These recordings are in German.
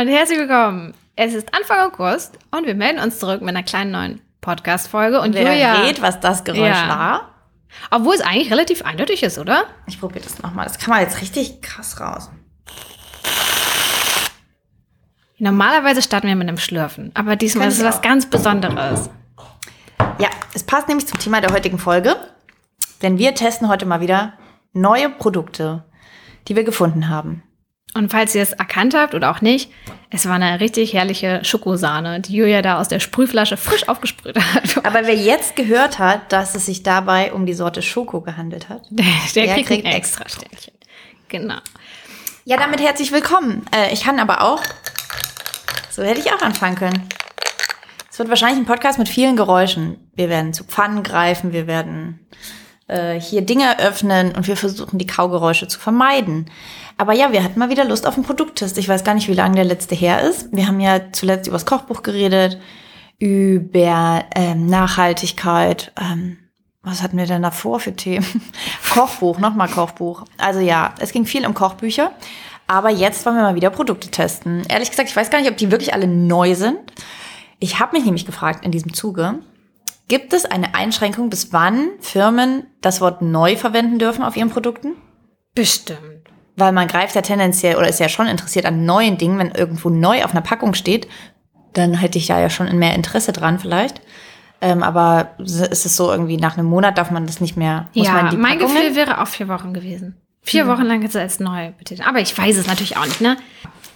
und herzlich willkommen. Es ist Anfang August und wir melden uns zurück mit einer kleinen neuen Podcast-Folge. Und Wer Julia, rät, was das Geräusch Ja. war? obwohl es eigentlich relativ eindeutig ist, oder? Ich probiere das nochmal. Das kann man jetzt richtig krass raus. Normalerweise starten wir mit einem Schlürfen, aber diesmal ist es ich was ganz Besonderes. Ja, es passt nämlich zum Thema der heutigen Folge. Denn wir testen heute mal wieder neue Produkte, die wir gefunden haben. Und falls ihr es erkannt habt oder auch nicht, es war eine richtig herrliche Schokosahne, die Julia da aus der Sprühflasche frisch aufgesprüht hat. Aber wer jetzt gehört hat, dass es sich dabei um die Sorte Schoko gehandelt hat. Der, der Der kriegt, kriegt ein extra extra Sternchen. Genau. Ja, damit herzlich willkommen. Äh, ich kann aber auch, so hätte ich auch anfangen können. Es wird wahrscheinlich ein Podcast mit vielen Geräuschen. Wir werden zu Pfannen greifen, wir werden äh, hier Dinge öffnen und wir versuchen die Kaugeräusche zu vermeiden. Aber ja, wir hatten mal wieder Lust auf einen Produkttest. Ich weiß gar nicht, wie lange der letzte her ist. Wir haben ja zuletzt über das Kochbuch geredet, über ähm, Nachhaltigkeit. Ähm, was hatten wir denn davor für Themen? Kochbuch, nochmal Kochbuch. Also ja, es ging viel um Kochbücher. Aber jetzt wollen wir mal wieder Produkte testen. Ehrlich gesagt, ich weiß gar nicht, ob die wirklich alle neu sind. Ich habe mich nämlich gefragt in diesem Zuge, gibt es eine Einschränkung, bis wann Firmen das Wort neu verwenden dürfen auf ihren Produkten? Bestimmt. Weil man greift ja tendenziell oder ist ja schon interessiert an neuen Dingen, wenn irgendwo neu auf einer Packung steht, dann hätte ich ja ja schon mehr Interesse dran vielleicht. Ähm, aber ist es so irgendwie nach einem Monat darf man das nicht mehr? Muss man Ja, die mein Packungen- Gefühl wäre auch vier Wochen gewesen. Vier Wochen lang jetzt als neu betiteln. Aber ich weiß es natürlich auch nicht, ne?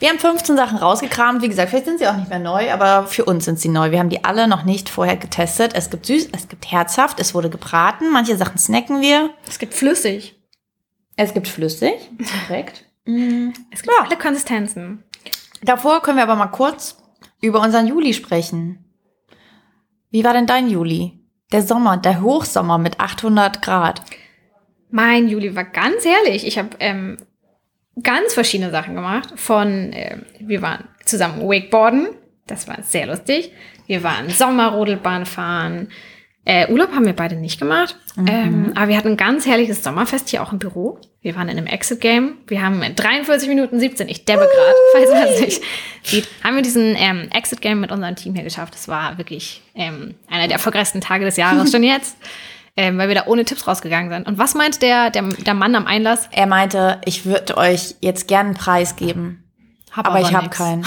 Wir haben 15 Sachen rausgekramt. Wie gesagt, vielleicht sind sie auch nicht mehr neu, aber für uns sind sie neu. Wir haben die alle noch nicht vorher getestet. Es gibt süß, es gibt herzhaft, es wurde gebraten. Manche Sachen snacken wir. Es gibt flüssig. Es gibt flüssig. Korrekt. Es gibt Ja. alle Konsistenzen. Davor können wir aber mal kurz über unseren Juli sprechen. Wie war denn dein Juli? Der Sommer, der Hochsommer mit 800 Grad. Mein Juli war ganz herrlich. Ich habe ähm, ganz verschiedene Sachen gemacht. Von, ähm, wir waren zusammen Wakeboarden. Das war sehr lustig. Wir waren Sommerrodelbahn fahren. Äh, Urlaub haben wir beide nicht gemacht. Ähm, aber wir hatten ein ganz herrliches Sommerfest hier auch im Büro. Wir waren in einem Exit-Game. Wir haben in 43 Minuten 17, ich debbe gerade, falls man es nicht sieht, haben wir diesen ähm, Exit-Game mit unserem Team hier geschafft. Das war wirklich ähm, einer der erfolgreichsten Tage des Jahres schon jetzt. Ähm, weil wir da ohne Tipps rausgegangen sind. Und was meint der, der, der Mann am Einlass? Er meinte, ich würde euch jetzt gerne einen Preis geben, Hab aber, ich habe keinen.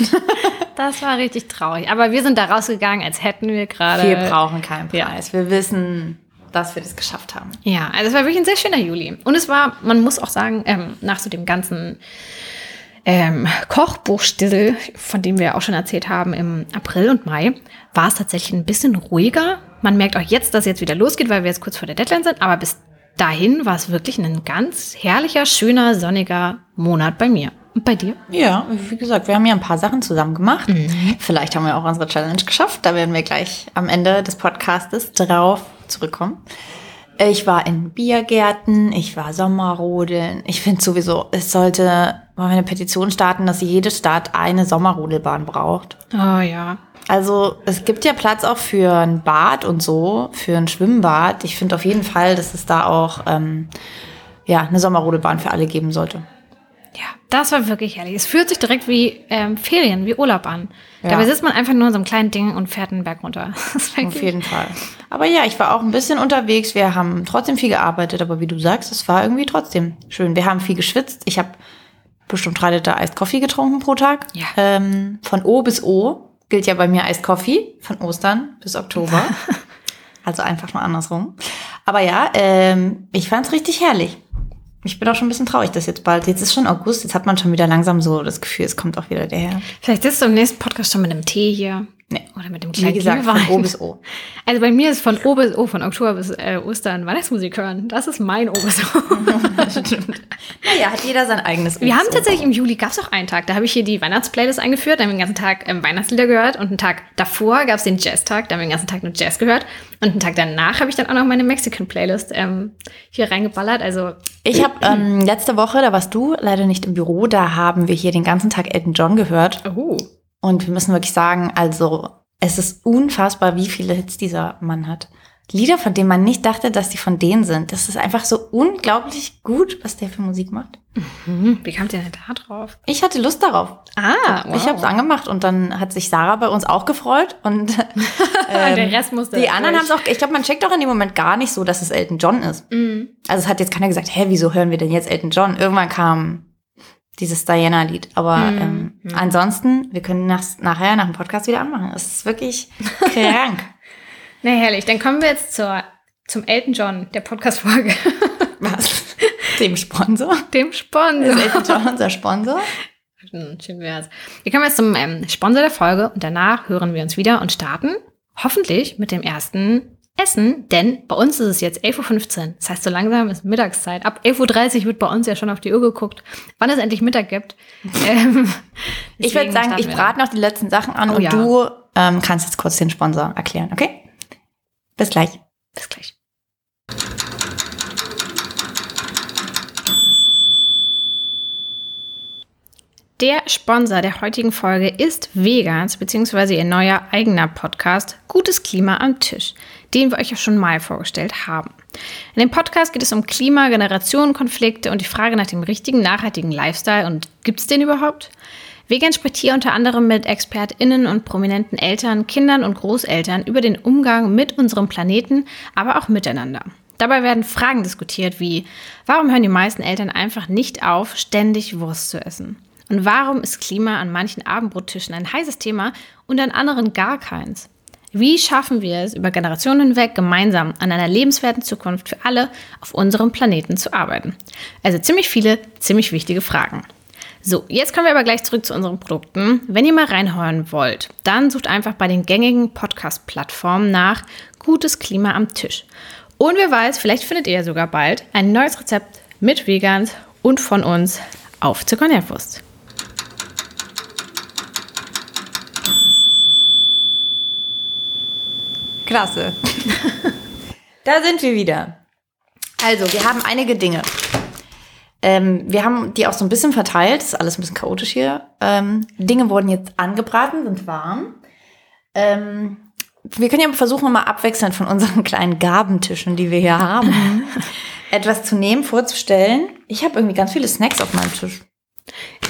Das war richtig traurig. Aber wir sind da rausgegangen, als hätten wir gerade. Wir brauchen keinen ja. Preis. Wir wissen, dass wir das geschafft haben. Ja, also es war wirklich ein sehr schöner Juli. Und es war, man muss auch sagen, ähm, nach so dem ganzen ähm, Kochbuchstissel, von dem wir auch schon erzählt haben im April und Mai, war es tatsächlich ein bisschen ruhiger. Man merkt auch jetzt, dass es jetzt wieder losgeht, weil wir jetzt kurz vor der Deadline sind. Aber bis dahin war es wirklich ein ganz herrlicher, schöner, sonniger Monat bei mir. Und bei dir? Ja, wie gesagt, wir haben ja ein paar Sachen zusammen gemacht. Vielleicht haben wir auch unsere Challenge geschafft. Da werden wir gleich am Ende des Podcastes drauf zurückkommen. Ich war in Biergärten, ich war Sommerrodeln. Ich finde sowieso, es sollte mal eine Petition starten, dass jede Stadt eine Sommerrodelbahn braucht. Oh ja. Also es gibt ja Platz auch für ein Bad und so, für ein Schwimmbad. Ich finde auf jeden Fall, dass es da auch ähm, ja, eine Sommerrodelbahn für alle geben sollte. Ja, das war wirklich herrlich. Es fühlt sich direkt wie ähm, Ferien, wie Urlaub an. Ja. Dabei sitzt man einfach nur in so einem kleinen Ding und fährt einen Berg runter. Das Auf jeden Fall. Aber ja, ich war auch ein bisschen unterwegs. Wir haben trotzdem viel gearbeitet, aber wie du sagst, es war irgendwie trotzdem schön. Wir haben viel geschwitzt. Ich habe bestimmt drei Liter Iced Coffee getrunken pro Tag. Ja. Ähm, von O bis O gilt ja bei mir Iced Coffee, von Ostern bis Oktober. also einfach nur andersrum. Aber ja, ähm, ich fand's richtig herrlich. Ich bin auch schon ein bisschen traurig, dass jetzt bald, jetzt ist schon August, jetzt hat man schon wieder langsam so das Gefühl, es kommt auch wieder der Herr. Vielleicht sitzt du im nächsten Podcast schon mit einem Tee hier. Nee. Oder mit dem Wie kleinen gesagt, von. O bis O. Also bei mir ist von O bis O, von Oktober bis äh, Ostern Weihnachtsmusik hören. Das ist mein O bis O. Naja, hat jeder sein eigenes O Wir haben tatsächlich im Juli gab es auch einen Tag, da habe ich hier die Weihnachtsplaylist eingeführt, da haben wir den ganzen Tag ähm, Weihnachtslieder gehört und einen Tag davor gab es den Jazztag, da haben wir den ganzen Tag nur Jazz gehört und einen Tag danach habe ich dann auch noch meine Mexican-Playlist ähm, hier reingeballert. Also Ich habe ähm, letzte Woche, da warst du leider nicht im Büro, da haben wir hier den ganzen Tag Elton John gehört. oh, Und wir müssen wirklich sagen, also es ist unfassbar, wie viele Hits dieser Mann hat. Lieder, von denen man nicht dachte, dass die von denen sind. Das ist einfach so unglaublich gut, was der für Musik macht. Hm, wie kamt ihr denn da drauf? Ich hatte Lust darauf. Ah, Ich habe es angemacht und dann hat sich Sarah bei uns auch gefreut und ähm, Der Rest musste die anderen haben es auch. Ich glaube, man checkt auch in dem Moment gar nicht so, dass es Elton John ist. Mhm. Also es hat jetzt keiner gesagt, hä, wieso hören wir denn jetzt Elton John? Irgendwann kam dieses Diana-Lied. Aber Mhm. ähm, ansonsten, wir können nach, nachher nach dem Podcast wieder anmachen. Es ist wirklich krank. Na herrlich, dann kommen wir jetzt zur, zum Elton John der Podcast-Folge. Was? Dem Sponsor? Dem Sponsor. Ist Elton John unser Sponsor? Hm, schön wär's. Wir kommen jetzt zum ähm, Sponsor der Folge und danach hören wir uns wieder und starten hoffentlich mit dem ersten Essen, denn bei uns ist es jetzt 11.15 Uhr. Das heißt, so langsam ist Mittagszeit. Ab 11.30 Uhr wird bei uns ja schon auf die Uhr geguckt, wann es endlich Mittag gibt. ähm, Ich würde sagen, ich brate noch die letzten Sachen an Oh und ja. du ähm, kannst jetzt kurz den Sponsor erklären, okay? Bis gleich. Bis gleich. Der Sponsor der heutigen Folge ist Vegans, beziehungsweise ihr neuer eigener Podcast Gutes Klima am Tisch, den wir euch ja schon mal vorgestellt haben. In dem Podcast geht es um Klima, Generationenkonflikte und die Frage nach dem richtigen, nachhaltigen Lifestyle und gibt es den überhaupt? Vegan spricht hier unter anderem mit ExpertInnen und prominenten Eltern, Kindern und Großeltern über den Umgang mit unserem Planeten, aber auch miteinander. Dabei werden Fragen diskutiert wie, warum hören die meisten Eltern einfach nicht auf, ständig Wurst zu essen? Und warum ist Klima an manchen Abendbrottischen ein heißes Thema und an anderen gar keins? Wie schaffen wir es, über Generationen hinweg gemeinsam an einer lebenswerten Zukunft für alle auf unserem Planeten zu arbeiten? Also ziemlich viele, ziemlich wichtige Fragen. So, jetzt kommen wir aber gleich zurück zu unseren Produkten. Wenn ihr mal reinhören wollt, dann sucht einfach bei den gängigen Podcast-Plattformen nach Gutes Klima am Tisch. Und wer weiß, vielleicht findet ihr ja sogar bald ein neues Rezept mit Vegans und von uns auf zur Klasse. da sind wir wieder. Also, wir haben einige Dinge. Ähm, wir haben die auch so ein bisschen verteilt. ist alles ein bisschen chaotisch hier. Ähm, Dinge wurden jetzt angebraten, sind warm. Ähm, wir können ja versuchen, mal abwechselnd von unseren kleinen Gabentischen, die wir hier haben, etwas zu nehmen, vorzustellen. Ich habe irgendwie ganz viele Snacks auf meinem Tisch.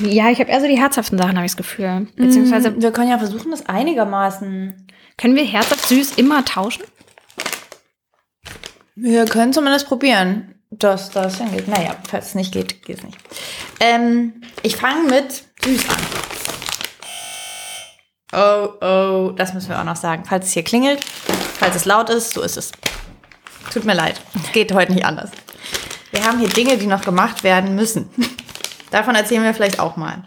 Ja, ich habe eher so die herzhaften Sachen, habe ich das Gefühl. Beziehungsweise wir können ja versuchen, das einigermaßen. Können wir herzhaft süß immer tauschen? Wir können zumindest probieren, dass das hingeht. Naja, falls es nicht geht, geht es nicht. Ähm, ich fange mit süß an. Oh, oh, das müssen wir auch noch sagen. Falls es hier klingelt, falls es laut ist, so ist es. Tut mir leid, es geht heute nicht anders. Wir haben hier Dinge, die noch gemacht werden müssen. Davon erzählen wir vielleicht auch mal.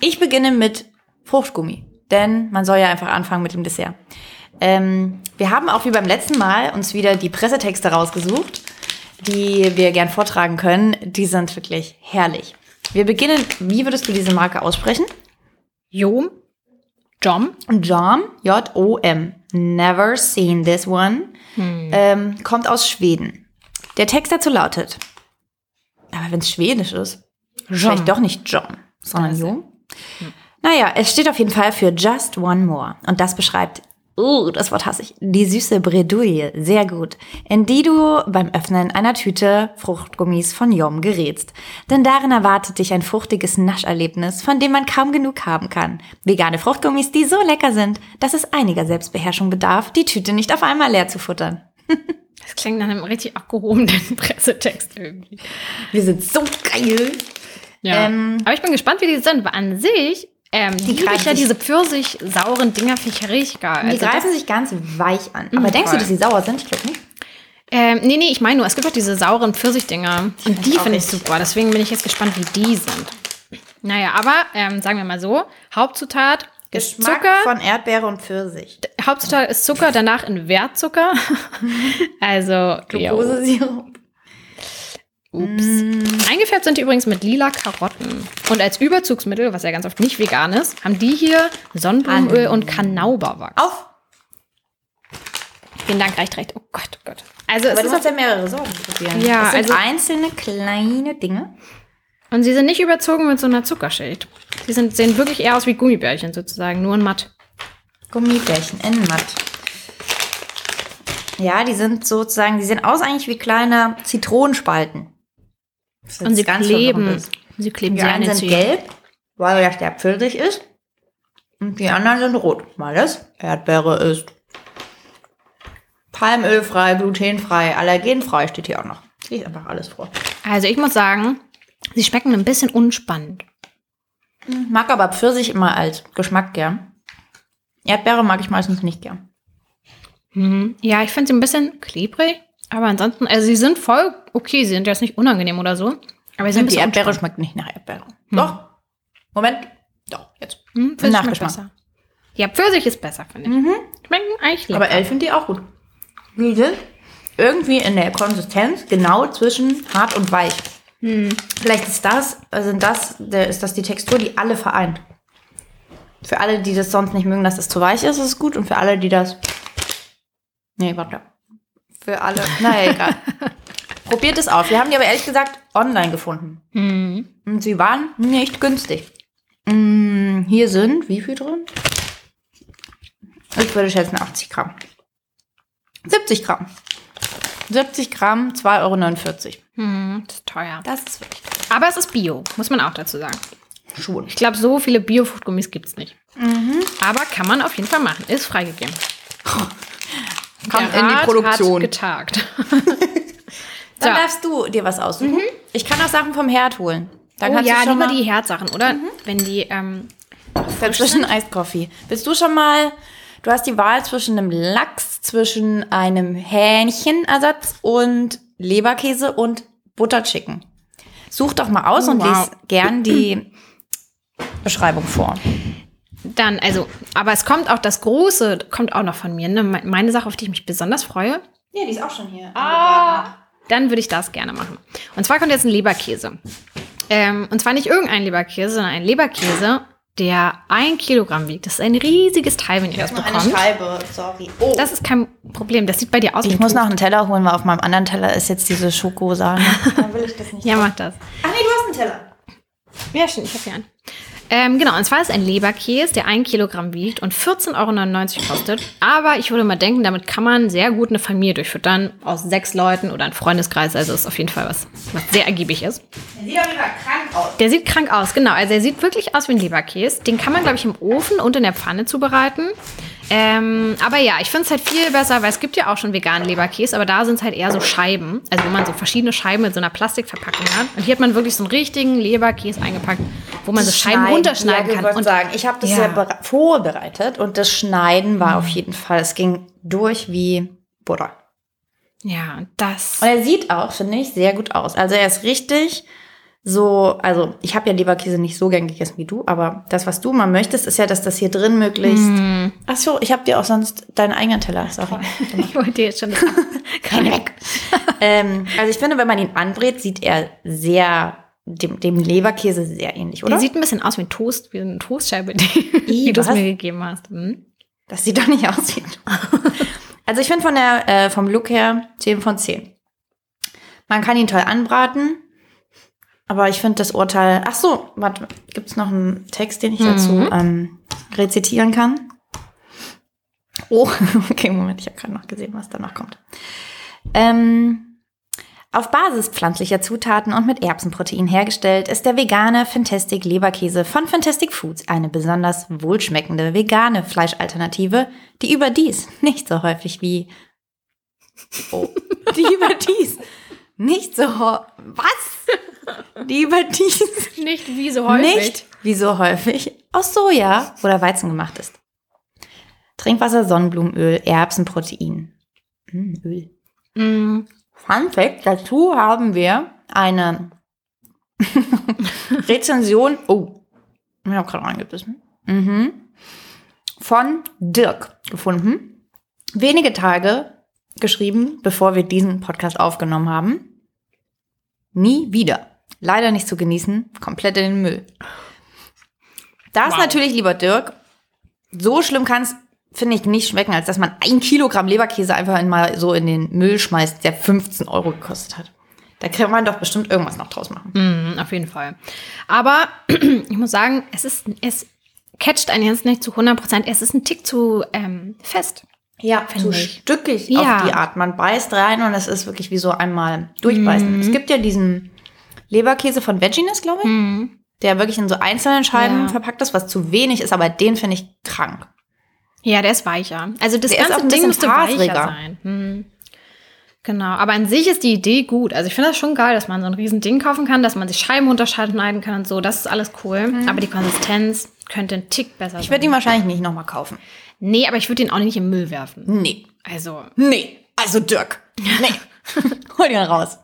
Ich beginne mit Fruchtgummi, denn man soll ja einfach anfangen mit dem Dessert. Ähm, wir haben auch wie beim letzten Mal uns wieder die Pressetexte rausgesucht, die wir gern vortragen können. Die sind wirklich herrlich. Wir beginnen, wie würdest du diese Marke aussprechen? Jom? Jom? Jom, J-O-M. Never seen this one. Ähm, kommt aus Schweden. Der Text dazu lautet, aber wenn es schwedisch ist, vielleicht doch nicht John, sondern Jo. Naja, es steht auf jeden Fall für Just One More. Und das beschreibt, uh, das Wort hasse ich, die süße Bredouille, sehr gut, in die du beim Öffnen einer Tüte Fruchtgummis von Yom gerätst. Denn darin erwartet dich ein fruchtiges Nascherlebnis, von dem man kaum genug haben kann. Vegane Fruchtgummis, die so lecker sind, dass es einiger Selbstbeherrschung bedarf, die Tüte nicht auf einmal leer zu futtern. Das klingt nach einem richtig abgehobenen Pressetext irgendwie. Wir sind so geil. Ja. Ähm, Aber ich bin gespannt, wie die sind. Weil an sich, ähm, die liebe ich greifen ja diese pfirsich-sauren Dinger finde ich ja richtig geil. Die Also greifen sich ganz weich an. Aber Mm, denkst voll. du, dass sie sauer sind? Ich glaube nicht. ähm, nee, nee, ich meine nur, es gibt auch diese sauren Pfirsich-Dinger. Und die finde ich super. Deswegen bin ich jetzt gespannt, wie die sind. Naja, aber ähm, sagen wir mal so, Hauptzutat ist Geschmack Zucker. von Erdbeere und Pfirsich. Hauptzutat ist Zucker, danach in Wertzucker. also. Glukosesirup. Ups. Eingefärbt sind die übrigens mit lila Karotten. Und als Überzugsmittel, was ja ganz oft nicht vegan ist, haben die hier Sonnenblumenöl und Kanauberwachs. Auf. Vielen Dank, reicht, reicht. Oh Gott, oh Gott. Also es Aber du ist hast ja mehrere Sorten probieren. Ja, das sind also- einzelne kleine Dinge. und sie sind nicht überzogen mit so einer Zuckerschicht. Die sind, sehen wirklich eher aus wie Gummibärchen sozusagen, nur in matt. Gummibärchen in matt. Ja, die sind sozusagen, die sehen aus eigentlich wie kleine Zitronenspalten. Und sie kleben. Sie kleben Die einen sind gelb, weil das der Pfirsich ist. Und die anderen sind rot, weil es Erdbeere ist. Palmölfrei, glutenfrei, allergenfrei steht hier auch noch. Ich lese einfach alles vor. Also ich muss sagen, sie schmecken ein bisschen unspannend. Mag aber Pfirsich immer als Geschmack gern. Erdbeere mag ich meistens nicht gern. Mhm. Ja, ich finde sie ein bisschen klebrig. Aber ansonsten, also sie sind voll okay. Sie sind jetzt nicht unangenehm oder so. Aber sie sind Die Erdbeere schmeckt nicht nach Erdbeere. Doch. Moment. Doch, jetzt. Hm, Pfirsich schmeckt Nachgeschmack. besser. Ja, Pfirsich ist besser, finde ich. Schmecken eigentlich lecker. Aber Elle finde die auch gut. Die sind irgendwie in der Konsistenz genau zwischen hart und weich. Vielleicht ist das, also sind das, ist das die Textur, die alle vereint. Für alle, die das sonst nicht mögen, dass es zu weich ist, ist es gut. Und für alle, die das. Nee, warte. Für alle. Naja, egal. Probiert es auf. Wir haben die aber ehrlich gesagt online gefunden. Mhm. Und sie waren nicht günstig. Mm, Hier sind, wie viel drin? Ich würde schätzen 80 Gramm. 70 Gramm. 70 Gramm, 2,49 Euro. Hm, das ist teuer. Das ist wirklich Aber es ist Bio, muss man auch dazu sagen. schon. Ich glaube, so viele Bio-Fruchtgummis gibt es nicht. Aber kann man auf jeden Fall machen. Ist freigegeben. Kommt Der in die Rat Produktion. Hat getagt. Dann So. darfst du dir was aussuchen. Ich kann auch Sachen vom Herd holen. Dann oh kannst ja, du schon lieber mal die Herzsachen, oder? Wenn die, ähm, zwischen Eiskoffee. Bist du schon mal, du hast die Wahl zwischen einem Lachs, zwischen einem Hähnchenersatz und Leberkäse und Butterchicken. Such doch mal aus Oh, und wow. lies gern die Beschreibung vor. Dann, also, aber es kommt auch das Große, kommt auch noch von mir. Ne? Me- Meine Sache, auf die ich mich besonders freue, Ja, die ist auch schon hier. dann würde ich das gerne machen. Und zwar kommt jetzt ein Leberkäse. Ähm, und zwar nicht irgendein Leberkäse, sondern ein Leberkäse, der ein Kilogramm wiegt. Das ist ein riesiges Teil, wenn ihr das Nur eine. Scheibe, sorry. Oh. Das ist kein Problem. Das sieht bei dir aus ich muss noch einen Teller holen, weil auf meinem anderen Teller ist jetzt diese Schokosahne. Dann will ich das nicht. Ja, mach das. Ach nee, du hast einen Teller. Ja, stimmt, ich habe hier einen. Ähm, genau, und zwar ist ein Leberkäse, der ein Kilogramm wiegt und 14,99 Euro kostet. Aber ich würde mal denken, damit kann man sehr gut eine Familie durchfüttern. Aus sechs Leuten oder ein Freundeskreis. Also ist auf jeden Fall was, was sehr ergiebig ist. Der sieht auf jeden Fall krank aus. Der sieht krank aus, genau. Also er sieht wirklich aus wie ein Leberkäse. Den kann man, glaube ich, im Ofen und in der Pfanne zubereiten. Ähm, aber ja, ich finde es halt viel besser, weil es gibt ja auch schon veganen Leberkäse, aber da sind es halt eher so Scheiben. Also wo man so verschiedene Scheiben mit so einer Plastikverpackung hat. Und hier hat man wirklich so einen richtigen Leberkäse eingepackt, wo man so Scheiben runterschneiden ja, kann. Ich Und sagen, ich habe das Ja. ja, bere- vorbereitet und das Schneiden war auf jeden Fall, es ging durch wie Butter. ja, und das. Und er sieht auch, finde ich, sehr gut aus. Also er ist richtig so, also ich habe ja Leberkäse nicht so gern gegessen wie du, aber das, was du mal möchtest, ist ja, dass das hier drin möglichst. Ach so, ich habe dir auch sonst deinen eigenen Teller. Sorry. Ich wollte jetzt schon Kann weg. ähm, also ich finde, wenn man ihn anbrät, sieht er sehr dem, dem Leberkäse sehr ähnlich, oder? Der sieht ein bisschen aus wie ein Toast, wie eine Toastscheibe, die, die du es mir gegeben hast. Hm? Das sieht doch nicht aus wie ein Also ich finde von der, äh, vom Look her 10 von 10. Man kann ihn toll anbraten, aber ich finde das Urteil. Ach so, warte, gibt es noch einen Text, den ich dazu ähm, rezitieren kann? Oh, okay, Moment, ich habe gerade noch gesehen, was danach kommt. Ähm, auf Basis pflanzlicher Zutaten und mit Erbsenprotein hergestellt, ist der vegane Fantastic Leberkäse von Fantastic Foods eine besonders wohlschmeckende vegane Fleischalternative, die überdies nicht so häufig wie oh, die überdies nicht so was? Die überdies Nicht wie so häufig. nicht wie so häufig aus Soja oder Weizen gemacht ist. Trinkwasser, Sonnenblumenöl, Erbsenprotein. Mm, Öl. Mm, Fun Fact, dazu haben wir eine Rezension, oh, ich habe gerade reingebissen, mhm. von Dirk gefunden. Wenige Tage geschrieben, bevor wir diesen Podcast aufgenommen haben. Nie wieder. Leider nicht zu genießen, komplett in den Müll. Das Wow. natürlich, lieber Dirk, so schlimm kann es, finde ich, nicht schmecken, als dass man ein Kilogramm Leberkäse einfach in mal so in den Müll schmeißt, der 15 Euro gekostet hat. Da kann man doch bestimmt irgendwas noch draus machen. mm, auf jeden Fall. Aber ich muss sagen, es ist, es catcht einen jetzt nicht zu 100 Prozent. Es ist ein Tick zu ähm, fest. Ja, Finde so ich. stückig Ja. auf die Art. Man beißt rein und es ist wirklich wie so einmal durchbeißen. Mhm. Es gibt ja diesen Leberkäse von Vegginess, glaube ich, der wirklich in so einzelnen Scheiben Mhm. Ja. verpackt ist, was zu wenig ist, aber den finde ich krank. Ja, der ist weicher. Also das Der ist auch ganze ein Ding müsste weicher faseriger. sein. Hm. Genau, aber an sich ist die Idee gut. Also ich finde das schon geil, dass man so ein riesen Ding kaufen kann, dass man sich Scheiben unterscheiden kann und so. Das ist alles cool. Aber die Konsistenz könnte ein Tick besser Mhm. Ich sein. würde ihn wahrscheinlich nicht nochmal kaufen. Nee, aber ich würde ihn auch nicht im Müll werfen. Nee. Also, Nee. Also Dirk. Nee. Hol ihn raus.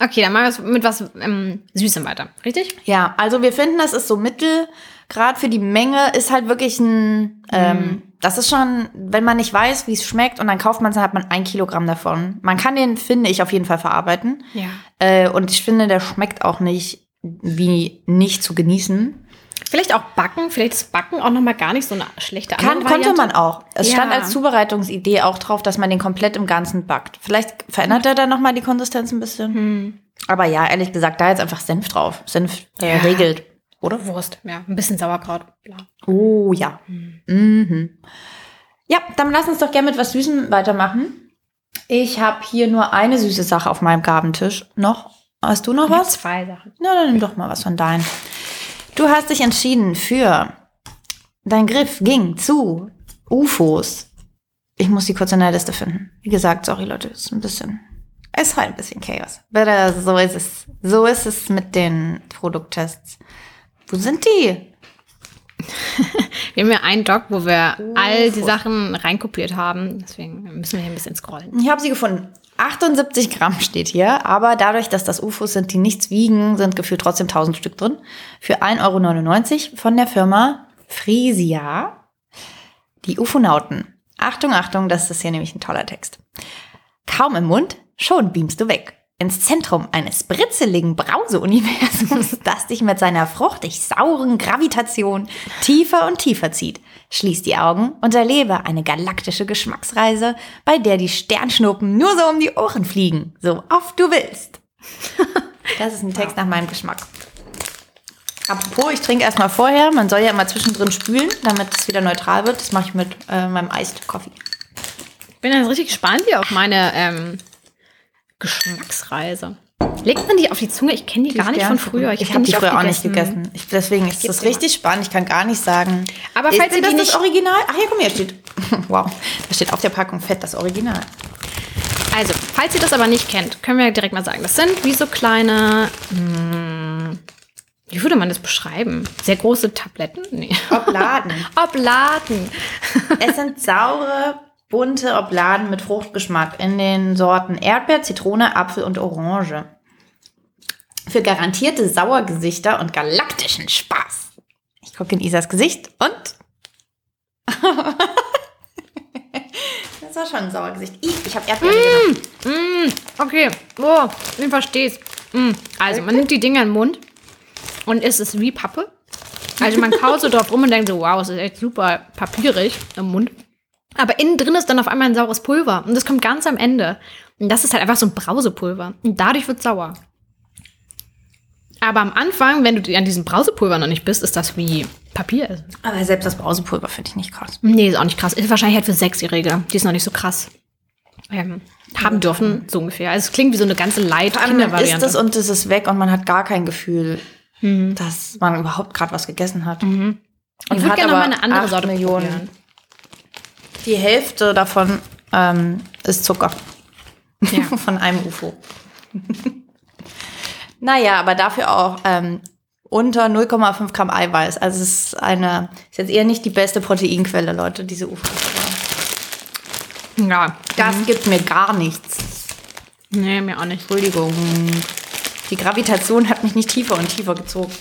okay, dann machen wir es mit was ähm, Süßem weiter. Richtig? Ja, also wir finden, das ist so mittel. Gerade für die Menge ist halt wirklich ein, ähm, das ist schon, wenn man nicht weiß, wie es schmeckt und dann kauft man es, dann hat man ein Kilogramm davon. Man kann den, finde ich, auf jeden Fall verarbeiten. Ja. Äh, und ich finde, der schmeckt auch nicht wie nicht zu genießen. Vielleicht auch backen. Vielleicht ist Backen auch nochmal gar nicht so eine schlechte Kann, andere konnte Variante. man auch. Es Ja. stand als Zubereitungsidee auch drauf, dass man den komplett im Ganzen backt. Vielleicht verändert er dann nochmal die Konsistenz ein bisschen. Aber ja, ehrlich gesagt, da jetzt einfach Senf drauf. Senf äh, Ja. regelt, oder? Wurst, ja. Ein bisschen Sauerkraut. Bla. Oh ja. Mhm. Ja, dann lass uns doch gerne mit was Süßem weitermachen. Ich habe hier nur eine süße Sache auf meinem Gabentisch. Noch? Hast du noch was? Zwei Sachen. Na, dann nimm doch mal was von deinen. Du hast dich entschieden für. Dein Griff ging zu UFOs. Ich muss die kurz in der Liste finden. Wie gesagt, sorry Leute, ist ein bisschen. Es ist halt ein bisschen Chaos. Aber so ist es. So ist es mit den Produkttests. Wo sind die? Wir haben ja einen Doc, wo wir Oh, all die Sachen reinkopiert haben. Deswegen müssen wir hier ein bisschen scrollen. Ich habe sie gefunden. 78 Gramm steht hier, aber dadurch, dass das UFOs sind, die nichts wiegen, sind gefühlt trotzdem 1000 Stück drin. Für 1,99 Euro von der Firma Frisia. Die Ufonauten. Achtung, Achtung, das ist hier nämlich ein toller Text. Kaum im Mund, schon beamst du weg. Ins Zentrum eines britzeligen Brauseuniversums, das dich mit seiner fruchtig sauren Gravitation tiefer und tiefer zieht. Schließ die Augen und erlebe eine galaktische Geschmacksreise, bei der die Sternschnuppen nur so um die Ohren fliegen, so oft du willst. Das ist ein Text nach meinem Geschmack. Apropos, ich trinke erstmal vorher. Man soll ja immer zwischendrin spülen, damit es wieder neutral wird. Das mache ich mit äh, meinem Iced Coffee. Ich bin jetzt richtig gespannt hier auf meine ähm, Geschmacksreise. Legt man die auf die Zunge? Ich kenne die, gar nicht von früher. Ich, hab habe die früher auch nicht gegessen. Ich, deswegen ist das richtig spannend. Ich kann gar nicht sagen. Aber falls ihr das die das nicht- Original? Ach ja, guck mal, hier steht. Wow, da steht auf der Packung fett das Original. Also, falls ihr das aber nicht kennt, können wir direkt mal sagen. Das sind wie so kleine. Hm, wie würde man das beschreiben? Sehr große Tabletten? Nee. Obladen. Obladen. es sind saure, bunte Obladen mit Fruchtgeschmack in den Sorten Erdbeer, Zitrone, Apfel und Orange. Für garantierte Sauergesichter und galaktischen Spaß. Ich gucke in Isas Gesicht und. das war schon ein Sauergesicht. Ih, ich habe Erdbeere gedacht. Okay, oh, ich versteh's. Mm. Also, man nimmt die Dinger in den Mund und isst es wie Pappe. Also, man kaut so drauf rum und denkt so, wow, es ist echt super papierig im Mund. Aber innen drin ist dann auf einmal ein saures Pulver. Und das kommt ganz am Ende. Und das ist halt einfach so ein Brausepulver. Und dadurch wird sauer. Aber am Anfang, wenn du an diesem Brausepulver noch nicht bist, ist das wie Papier. Aber selbst das Brausepulver finde ich nicht krass. Nee, ist auch nicht krass. Ist wahrscheinlich halt für Sechsjährige. Die ist noch nicht so krass. Ähm, haben dürfen, so ungefähr. Also es klingt wie so eine ganze light Kindervariante. es und es ist weg und man hat gar kein Gefühl, dass man überhaupt gerade was gegessen hat. Und Ich würde gerne noch mal eine andere Sorte Millionen. probieren. Die Hälfte davon ähm, ist Zucker. Ja. Von einem UFO. naja, aber dafür auch ähm, unter 0,5 Gramm Eiweiß. Also es ist eine, ist jetzt eher nicht die beste Proteinquelle, Leute, diese UFOs. Ja, Das gibt mir gar nichts. nee, mir auch nicht. Entschuldigung. Die Gravitation hat mich nicht tiefer und tiefer gezogen.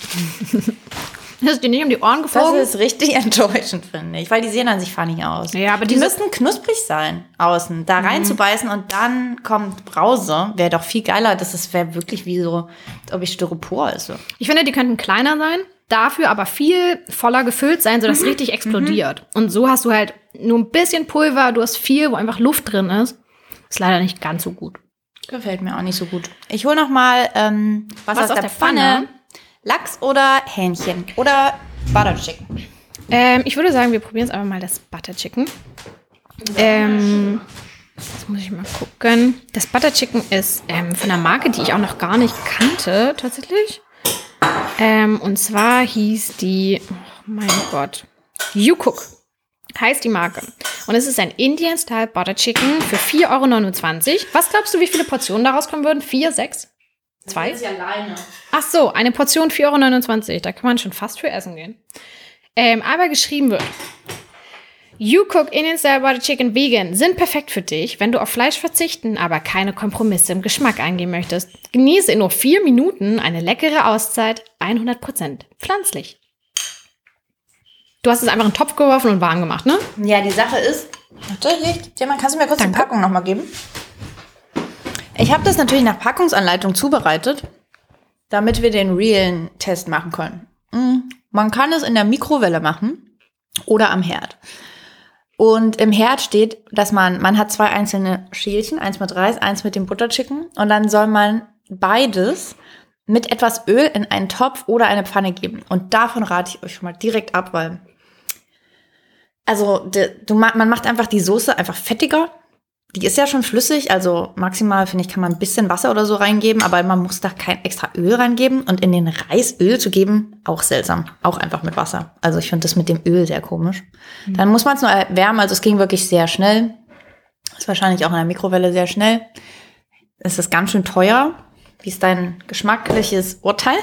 Ist dir nicht um die Ohren Das geflogen? ist richtig enttäuschend, finde ich, weil die sehen an sich funny aus. Ja, aber die müssten knusprig sein außen. Da reinzubeißen und dann kommt Brause, wäre doch viel geiler. Das ist- wäre wirklich wie so, als ob ich Styropor esse. Ich finde, die könnten kleiner sein, dafür aber viel voller gefüllt sein, sodass es richtig explodiert. Und so hast du halt nur ein bisschen Pulver, du hast viel, wo einfach Luft drin ist. Ist leider nicht ganz so gut. Gefällt mir auch nicht so gut. Ich hole noch mal ähm, was, aus, der, Pfanne. Lachs oder Hähnchen oder Butter Chicken. Ähm, ich würde sagen, wir probieren jetzt einfach mal das Butter Chicken. Ähm, jetzt muss ich mal gucken. Das Butter Chicken ist ähm, von einer Marke, die ich auch noch gar nicht kannte, tatsächlich. Ähm, und zwar hieß die, oh mein Gott, You Cook heißt die Marke. Und es ist ein Indian-Style Butter Chicken für 4,29 Euro. Was glaubst du, wie viele Portionen daraus kommen würden? Vier, sechs? Zwei? Das ist alleine. Ach so, eine Portion 4,29 Euro. Da kann man schon fast für essen gehen. Ähm, aber geschrieben wird. You Cook Indian Style Butter Chicken Vegan sind perfekt für dich, wenn du auf Fleisch verzichten, aber keine Kompromisse im Geschmack eingehen möchtest. Genieße in nur vier Minuten eine leckere Auszeit, 100% pflanzlich. Du hast es einfach in den Topf geworfen und warm gemacht, ne? Ja, die Sache ist, hier, Jemand, kannst du mir kurz Danke. die Packung nochmal geben? Ich habe das natürlich nach Packungsanleitung zubereitet, damit wir den realen Test machen können. Mm, Man kann es in der Mikrowelle machen oder am Herd. Und im Herd steht, dass man, man hat zwei einzelne Schälchen, eins mit Reis, eins mit dem Butterchicken. Und dann soll man beides mit etwas Öl in einen Topf oder eine Pfanne geben. Und davon rate ich euch schon mal direkt ab, weil also de, du, ma- man macht einfach die Soße einfach fettiger. Die ist ja schon flüssig, also maximal, finde ich, kann man ein bisschen Wasser oder so reingeben, aber man muss da kein extra Öl reingeben. Und in den Reis Öl zu geben, auch seltsam. Auch einfach mit Wasser. Also ich finde das mit dem Öl sehr komisch. Dann muss man es nur erwärmen, also es ging wirklich sehr schnell. Ist wahrscheinlich auch in der Mikrowelle sehr schnell. Es ist ganz schön teuer. Wie ist dein geschmackliches Urteil?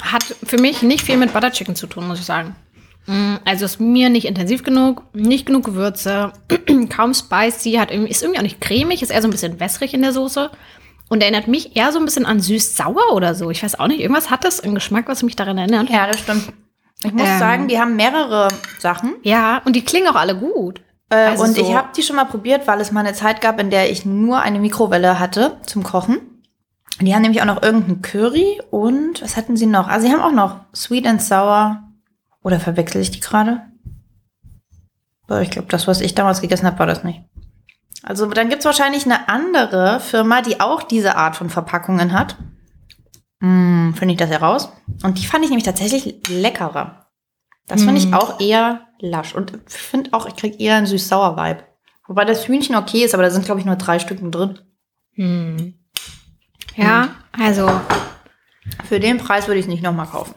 Hat für mich nicht viel mit Butter Chicken zu tun, muss ich sagen. Mm, Also ist mir nicht intensiv genug, nicht genug Gewürze, kaum spicy, hat irgendwie, ist irgendwie auch nicht cremig, ist eher so ein bisschen wässrig in der Soße und erinnert mich eher so ein bisschen an süß-sauer oder so. Ich weiß auch nicht, irgendwas hat das im Geschmack, was mich daran erinnert. Ja, das stimmt. Ich muss Ähm. sagen, die haben mehrere Sachen. Ja, und die klingen auch alle gut. Äh, Also und so- ich habe die schon mal probiert, weil es mal eine Zeit gab, in der ich nur eine Mikrowelle hatte zum Kochen. Die haben nämlich auch noch irgendeinen Curry und was hatten sie noch? Also sie haben auch noch Sweet and Sour. Oder verwechsel ich die gerade? Ich glaube, das, was ich damals gegessen habe, war das nicht. Also dann gibt's wahrscheinlich eine andere Firma, die auch diese Art von Verpackungen hat. Hm, finde ich das heraus. Und die fand ich nämlich tatsächlich leckerer. Das finde ich Hm. auch eher lasch. Und ich finde auch, ich kriege eher einen süß-sauer-Vibe. Wobei das Hühnchen okay ist, aber da sind, glaube ich, nur drei Stücken drin. Hm. Ja, also, Für den Preis würde ich es nicht nochmal kaufen.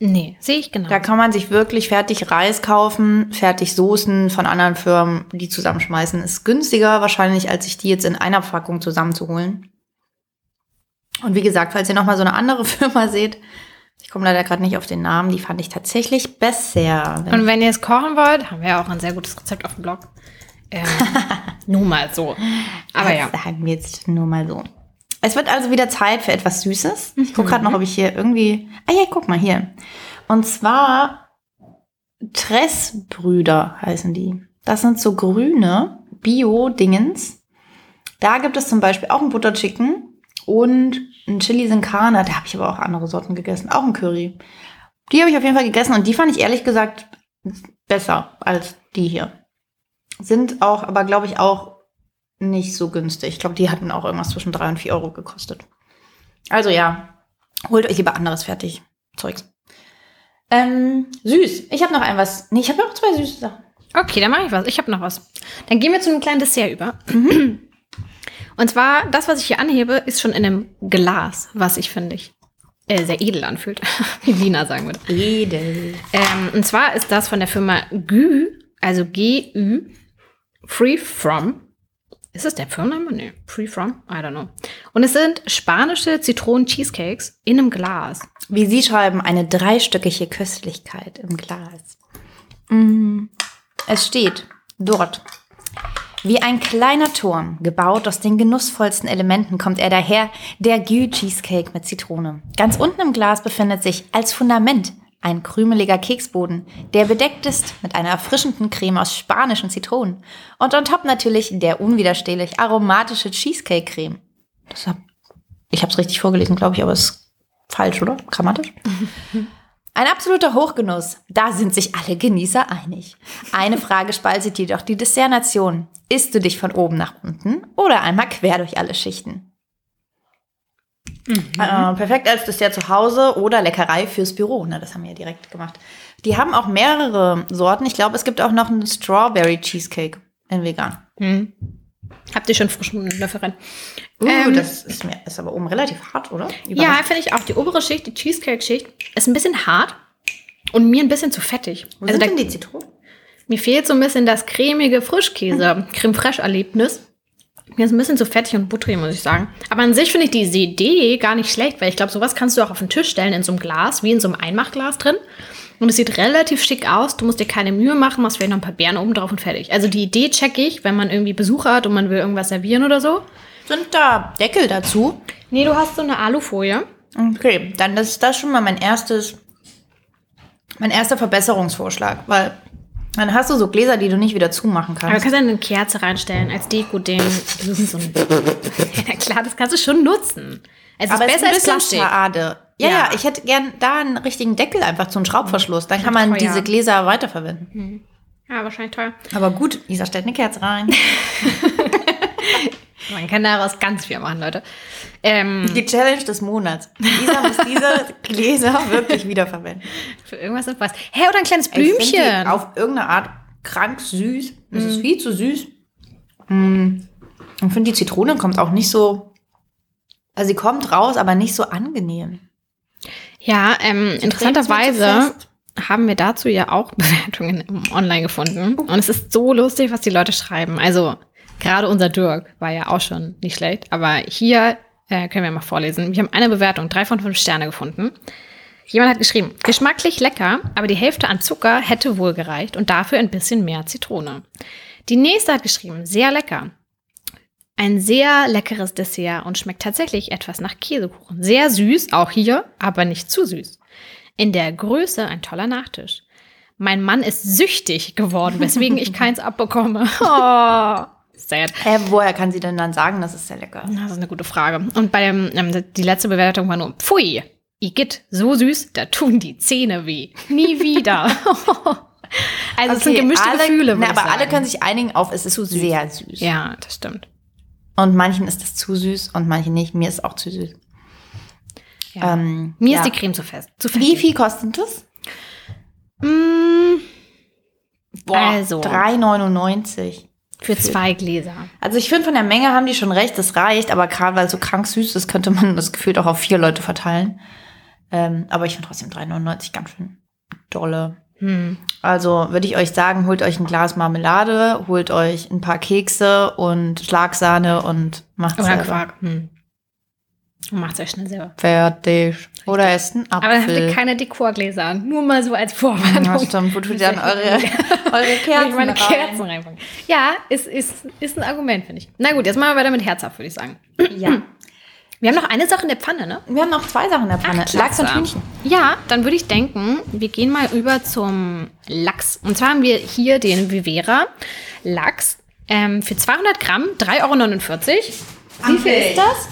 Nee, sehe ich genau. Da kann man sich wirklich fertig Reis kaufen, fertig Soßen von anderen Firmen, die zusammenschmeißen. Ist günstiger wahrscheinlich, als sich die jetzt in einer Packung zusammenzuholen. Und wie gesagt, falls ihr nochmal so eine andere Firma seht, ich komme leider gerade nicht auf den Namen, die fand ich tatsächlich besser. Wenn Und wenn ihr es kochen wollt, haben wir ja auch ein sehr gutes Rezept auf dem Blog. Ähm, nur mal so. Aber ja. Das sagen wir jetzt nur mal so. Es wird also wieder Zeit für etwas Süßes. Ich gucke gerade noch, ob ich hier irgendwie. Ah ja, guck mal hier. Und zwar Tressbrüder heißen die. Das sind so grüne Bio-Dingens. Da gibt es zum Beispiel auch ein Butterchicken und ein Chili sin Carne. Da habe ich aber auch andere Sorten gegessen. Auch ein Curry. Die habe ich auf jeden Fall gegessen und die fand ich ehrlich gesagt besser als die hier. Sind auch, aber glaube ich auch nicht so günstig. Ich glaube, die hatten auch irgendwas zwischen drei und vier Euro gekostet. Also ja, holt euch lieber anderes fertig. Zeugs. Ähm, süß. Ich habe noch ein was. Nee, ich habe noch zwei süße Sachen. Okay, dann mache ich was. Ich habe noch was. Dann gehen wir zu einem kleinen Dessert über. Und zwar, das, was ich hier anhebe, ist schon in einem Glas, was ich finde ich äh, sehr edel anfühlt, wie Lina sagen würde. Edel. Ähm, und zwar ist das von der Firma Gü, also G-Ü, Free From. Ist das der Firmenname? Nee, Free From? I don't know. Und es sind spanische Zitronen-Cheesecakes in einem Glas. Wie Sie schreiben, eine dreistöckige Köstlichkeit im Glas. Mm, Es steht dort. Wie ein kleiner Turm, gebaut aus den genussvollsten Elementen, kommt er daher, der Gü Cheesecake mit Zitrone. Ganz unten im Glas befindet sich als Fundament ein krümeliger Keksboden, der bedeckt ist mit einer erfrischenden Creme aus spanischen Zitronen. Und on top natürlich der unwiderstehlich aromatische Cheesecake-Creme. Das hab, ich habe es richtig vorgelesen, glaube ich, aber es ist falsch, oder? Grammatisch? Ein absoluter Hochgenuss. Da sind sich alle Genießer einig. Eine Frage spaltet jedoch die Dessertnation. Isst du dich von oben nach unten oder einmal quer durch alle Schichten? Äh, perfekt als Dessert zu Hause oder Leckerei fürs Büro. Ne, das haben wir ja direkt gemacht. Die haben auch mehrere Sorten. Ich glaube, es gibt auch noch einen Strawberry Cheesecake. in vegan. Hm. Habt ihr schon frischen Löffel rein? Uh, Ähm, das ist, mir, ist aber oben relativ hart, oder? Ja, finde ich auch. Die obere Schicht, die Cheesecake-Schicht, ist ein bisschen hart und mir ein bisschen zu fettig. Wo Also sind da, denn die Zitronen? mir fehlt so ein bisschen das cremige Frischkäse, Creme Fraiche-Erlebnis. Mir ist ein bisschen zu fettig und butterig, muss ich sagen. Aber an sich finde ich diese Idee gar nicht schlecht, weil ich glaube, sowas kannst du auch auf den Tisch stellen in so einem Glas, wie in so einem Einmachglas drin. Und es sieht relativ schick aus. Du musst dir keine Mühe machen, machst vielleicht noch ein paar Beeren oben drauf und fertig. Also die Idee check ich, wenn man irgendwie Besucher hat und man will irgendwas servieren oder so. Sind da Deckel dazu? Nee, du hast so eine Alufolie. Okay, dann ist das schon mal mein erstes, mein erster Verbesserungsvorschlag, weil dann hast du so Gläser, die du nicht wieder zumachen Aber du kannst. kannst ja eine Kerze reinstellen als Deko-Ding. Ist so ein ja, klar, das kannst du schon nutzen. Es ist Aber ist besser ein als bisschen schade. Ja, Ja. ja, ich hätte gern da einen richtigen Deckel einfach zum Schraubverschluss. Dann kann man teuer. diese Gläser weiterverwenden. Ja, wahrscheinlich teuer. Aber gut, Isa stellt eine Kerze rein. Man kann daraus ganz viel machen, Leute. Ähm, Die Challenge des Monats. Isa muss diese Gläser wirklich wiederverwenden. für irgendwas und was. Hä, oder ein kleines Blümchen. auf irgendeine Art krank süß. Es ist viel zu süß. Mm. Ich finde, die Zitrone kommt auch nicht so. Also sie kommt raus, aber nicht so angenehm. Ja, ähm, interessanterweise haben wir dazu ja auch Bewertungen online gefunden. Und es ist so lustig, was die Leute schreiben. Also, gerade unser Dirk war ja auch schon nicht schlecht. Aber hier äh, können wir mal vorlesen. Wir haben eine Bewertung, drei von fünf Sterne gefunden. Jemand hat geschrieben, geschmacklich lecker, aber die Hälfte an Zucker hätte wohl gereicht und dafür ein bisschen mehr Zitrone. Die nächste hat geschrieben, sehr lecker. Ein sehr leckeres Dessert und schmeckt tatsächlich etwas nach Käsekuchen. Sehr süß, auch hier, aber nicht zu süß. In der Größe ein toller Nachtisch. Mein Mann ist süchtig geworden, weswegen ich keins abbekomme. Oh, sad. Hä, woher kann sie denn dann sagen, das ist sehr lecker? Das ist eine gute Frage. Und bei dem, ähm, die letzte Bewertung war nur, pfui, Igitt, so süß, da tun die Zähne weh. Nie wieder. also es sind gemischte alle, Gefühle, na, aber alle können sich einigen auf, es ist sehr süß. Ja, das stimmt. Und manchen ist es zu süß und manchen nicht. Mir ist auch zu süß. Ja. Ähm, Mir ja. ist die Creme zu fest. Zu Wie viel kostet das? Mm, Also. 3,99. Für zwei Gläser. Also ich finde, von der Menge haben die schon recht, das reicht, aber gerade weil es so krank süß ist, könnte man das gefühlt auch auf vier Leute verteilen. Ähm, aber ich finde trotzdem 3,99 ganz schön dolle. Hm. Also würde ich euch sagen, holt euch ein Glas Marmelade, holt euch ein paar Kekse und Schlagsahne und macht Oder selber. Quark. Hm. Macht euch schnell selber. Fertig. Oder esst einen Aber dann habt ihr Apfel. keine Dekorgläser. Nur mal so als Vorwarnung. Ja, stimmt, wo tut ihr dann eure, eure Kerzen meine? Kerzen reinpacken. Ja, ist, ist, ist ein Argument, finde ich. Na gut, jetzt machen wir weiter mit herzhaft, würde ich sagen. Ja. Wir haben noch eine Sache in der Pfanne, ne? Wir haben noch zwei Sachen in der Pfanne. Ach, Lachs und. Hühnchen. Ja, dann würde ich denken, wir gehen mal über zum Lachs. Und zwar haben wir hier den Vivera Lachs ähm, für 200 Gramm, 3,49 Euro. Wie viel ist das?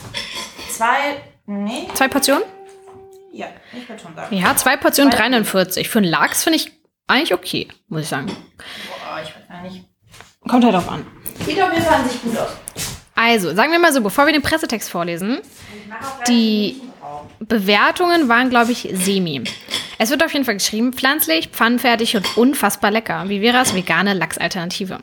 Zwei, nee, Zwei Portionen? ja, ich würde schon sagen. Ja, zwei Portionen 43. Für einen Lachs finde ich eigentlich okay, muss ich sagen. Boah, ich weiß gar nicht. Kommt halt drauf an. Sieht auf jeden Fall an sich gut aus. Also, sagen wir mal so, bevor wir den Pressetext vorlesen, die Bewertungen waren, glaube ich, semi. Es wird auf jeden Fall geschrieben, pflanzlich, pfannenfertig und unfassbar lecker. Es vegane Lachsalternative?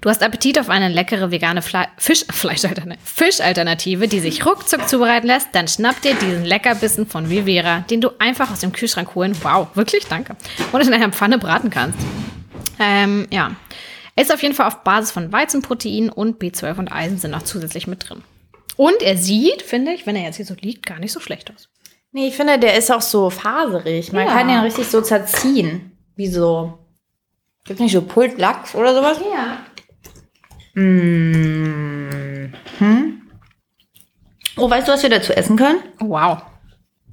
Du hast Appetit auf eine leckere vegane Fle Fisch Fischalternative, die sich ruckzuck zubereiten lässt, dann schnapp dir diesen Leckerbissen von Vivera, den du einfach aus dem Kühlschrank holen, wow, wirklich, danke, und in einer Pfanne braten kannst. Ähm, ja. Ist auf jeden Fall auf Basis von Weizenprotein und B12 und Eisen sind noch zusätzlich mit drin. Und er sieht, finde ich, wenn er jetzt hier so liegt, gar nicht so schlecht aus. Nee, ich finde, der ist auch so faserig. Man Ja. kann den richtig so zerziehen. Wie so. Gibt nicht so Pultlachs oder sowas? Ja. Mmh. Hm? Oh, weißt du, was wir dazu essen können? Wow.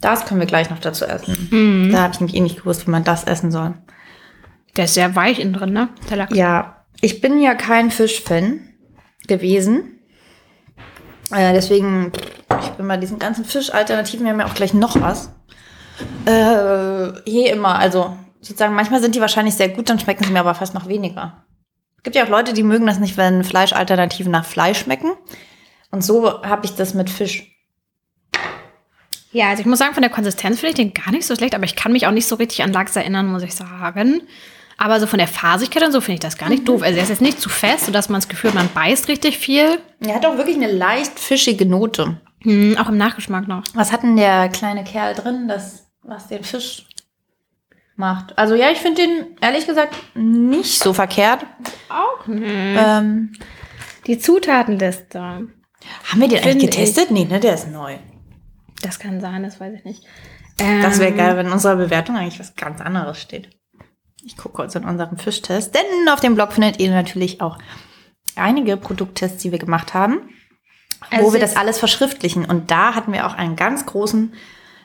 Das können wir gleich noch dazu essen. Da habe ich nämlich eh nicht gewusst, wie man das essen soll. Der ist sehr weich innen drin, ne? Der Lachs. Ja, ich bin ja kein Fischfan gewesen. Äh, deswegen, ich bin bei diesen ganzen Fischalternativen, wir haben ja auch gleich noch was. Äh, je immer, also sozusagen, manchmal sind die wahrscheinlich sehr gut, dann schmecken sie mir aber fast noch weniger. Es gibt ja auch Leute, die mögen das nicht, wenn Fleischalternativen nach Fleisch schmecken. Und so habe ich das mit Fisch. Ja, also ich muss sagen, von der Konsistenz finde ich den gar nicht so schlecht, aber ich kann mich auch nicht so richtig an Lachs erinnern, muss ich sagen. Aber so von der Fasigkeit und so finde ich das gar nicht doof. Also er ist jetzt nicht zu fest, sodass man das Gefühl hat, man beißt richtig viel. Er hat auch wirklich eine leicht fischige Note. Hm, auch im Nachgeschmack noch. Was hat denn der kleine Kerl drin, das, was den Fisch macht? Also ja, ich finde den ehrlich gesagt nicht so verkehrt. Auch nicht. Ähm, Die Zutatenliste. haben wir den eigentlich getestet? Nee, ne, der ist neu. Das kann sein, das weiß ich nicht. Das wäre Ähm, geil, wenn in unserer Bewertung eigentlich was ganz anderes steht. Ich gucke kurz in unserem Fischtest, denn auf dem Blog findet ihr natürlich auch einige Produkttests, die wir gemacht haben, Also wo wir das alles verschriftlichen. Und da hatten wir auch einen ganz großen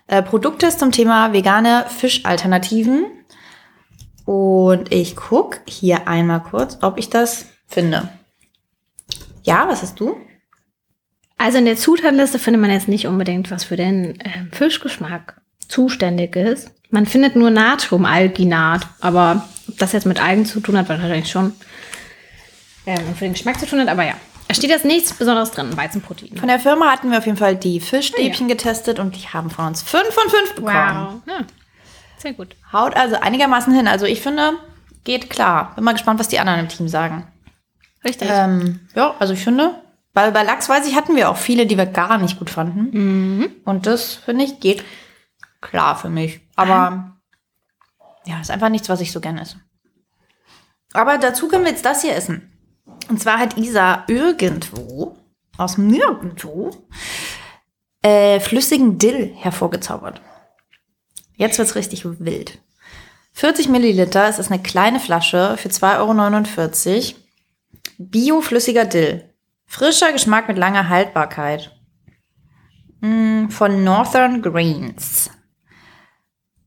äh, Produkttest zum Thema vegane Fischalternativen. Und ich gucke hier einmal kurz, ob ich das finde. Ja, was hast du? Also in der Zutatenliste findet man jetzt nicht unbedingt, was für den ähm, Fischgeschmack zuständig ist. Man findet nur Natriumalginat, aber ob das jetzt mit Algen zu tun hat, wahrscheinlich schon. Ähm, für den Geschmack zu tun hat, aber ja. Es steht jetzt nichts Besonderes drin, Weizenprotein. Von der Firma hatten wir auf jeden Fall die Fischstäbchen getestet und die haben von uns 5 von 5 bekommen. Ja, sehr gut. Haut also einigermaßen hin. Also ich finde, geht klar. Bin mal gespannt, was die anderen im Team sagen. Richtig. Ähm, ja, also ich finde, weil bei Lachs weiß ich, hatten wir auch viele, die wir gar nicht gut fanden. Mhm. Und das, finde ich, geht klar für mich. Aber ja, ist einfach nichts, was ich so gerne esse. Aber dazu können wir jetzt das hier essen. Und zwar hat Isa irgendwo, aus Nirgendwo, äh, flüssigen Dill hervorgezaubert. Jetzt wird's richtig wild. 40 Milliliter, es ist eine kleine Flasche für 2,49 Euro. Bio-flüssiger Dill. Frischer Geschmack mit langer Haltbarkeit. Mm, Von Northern Greens.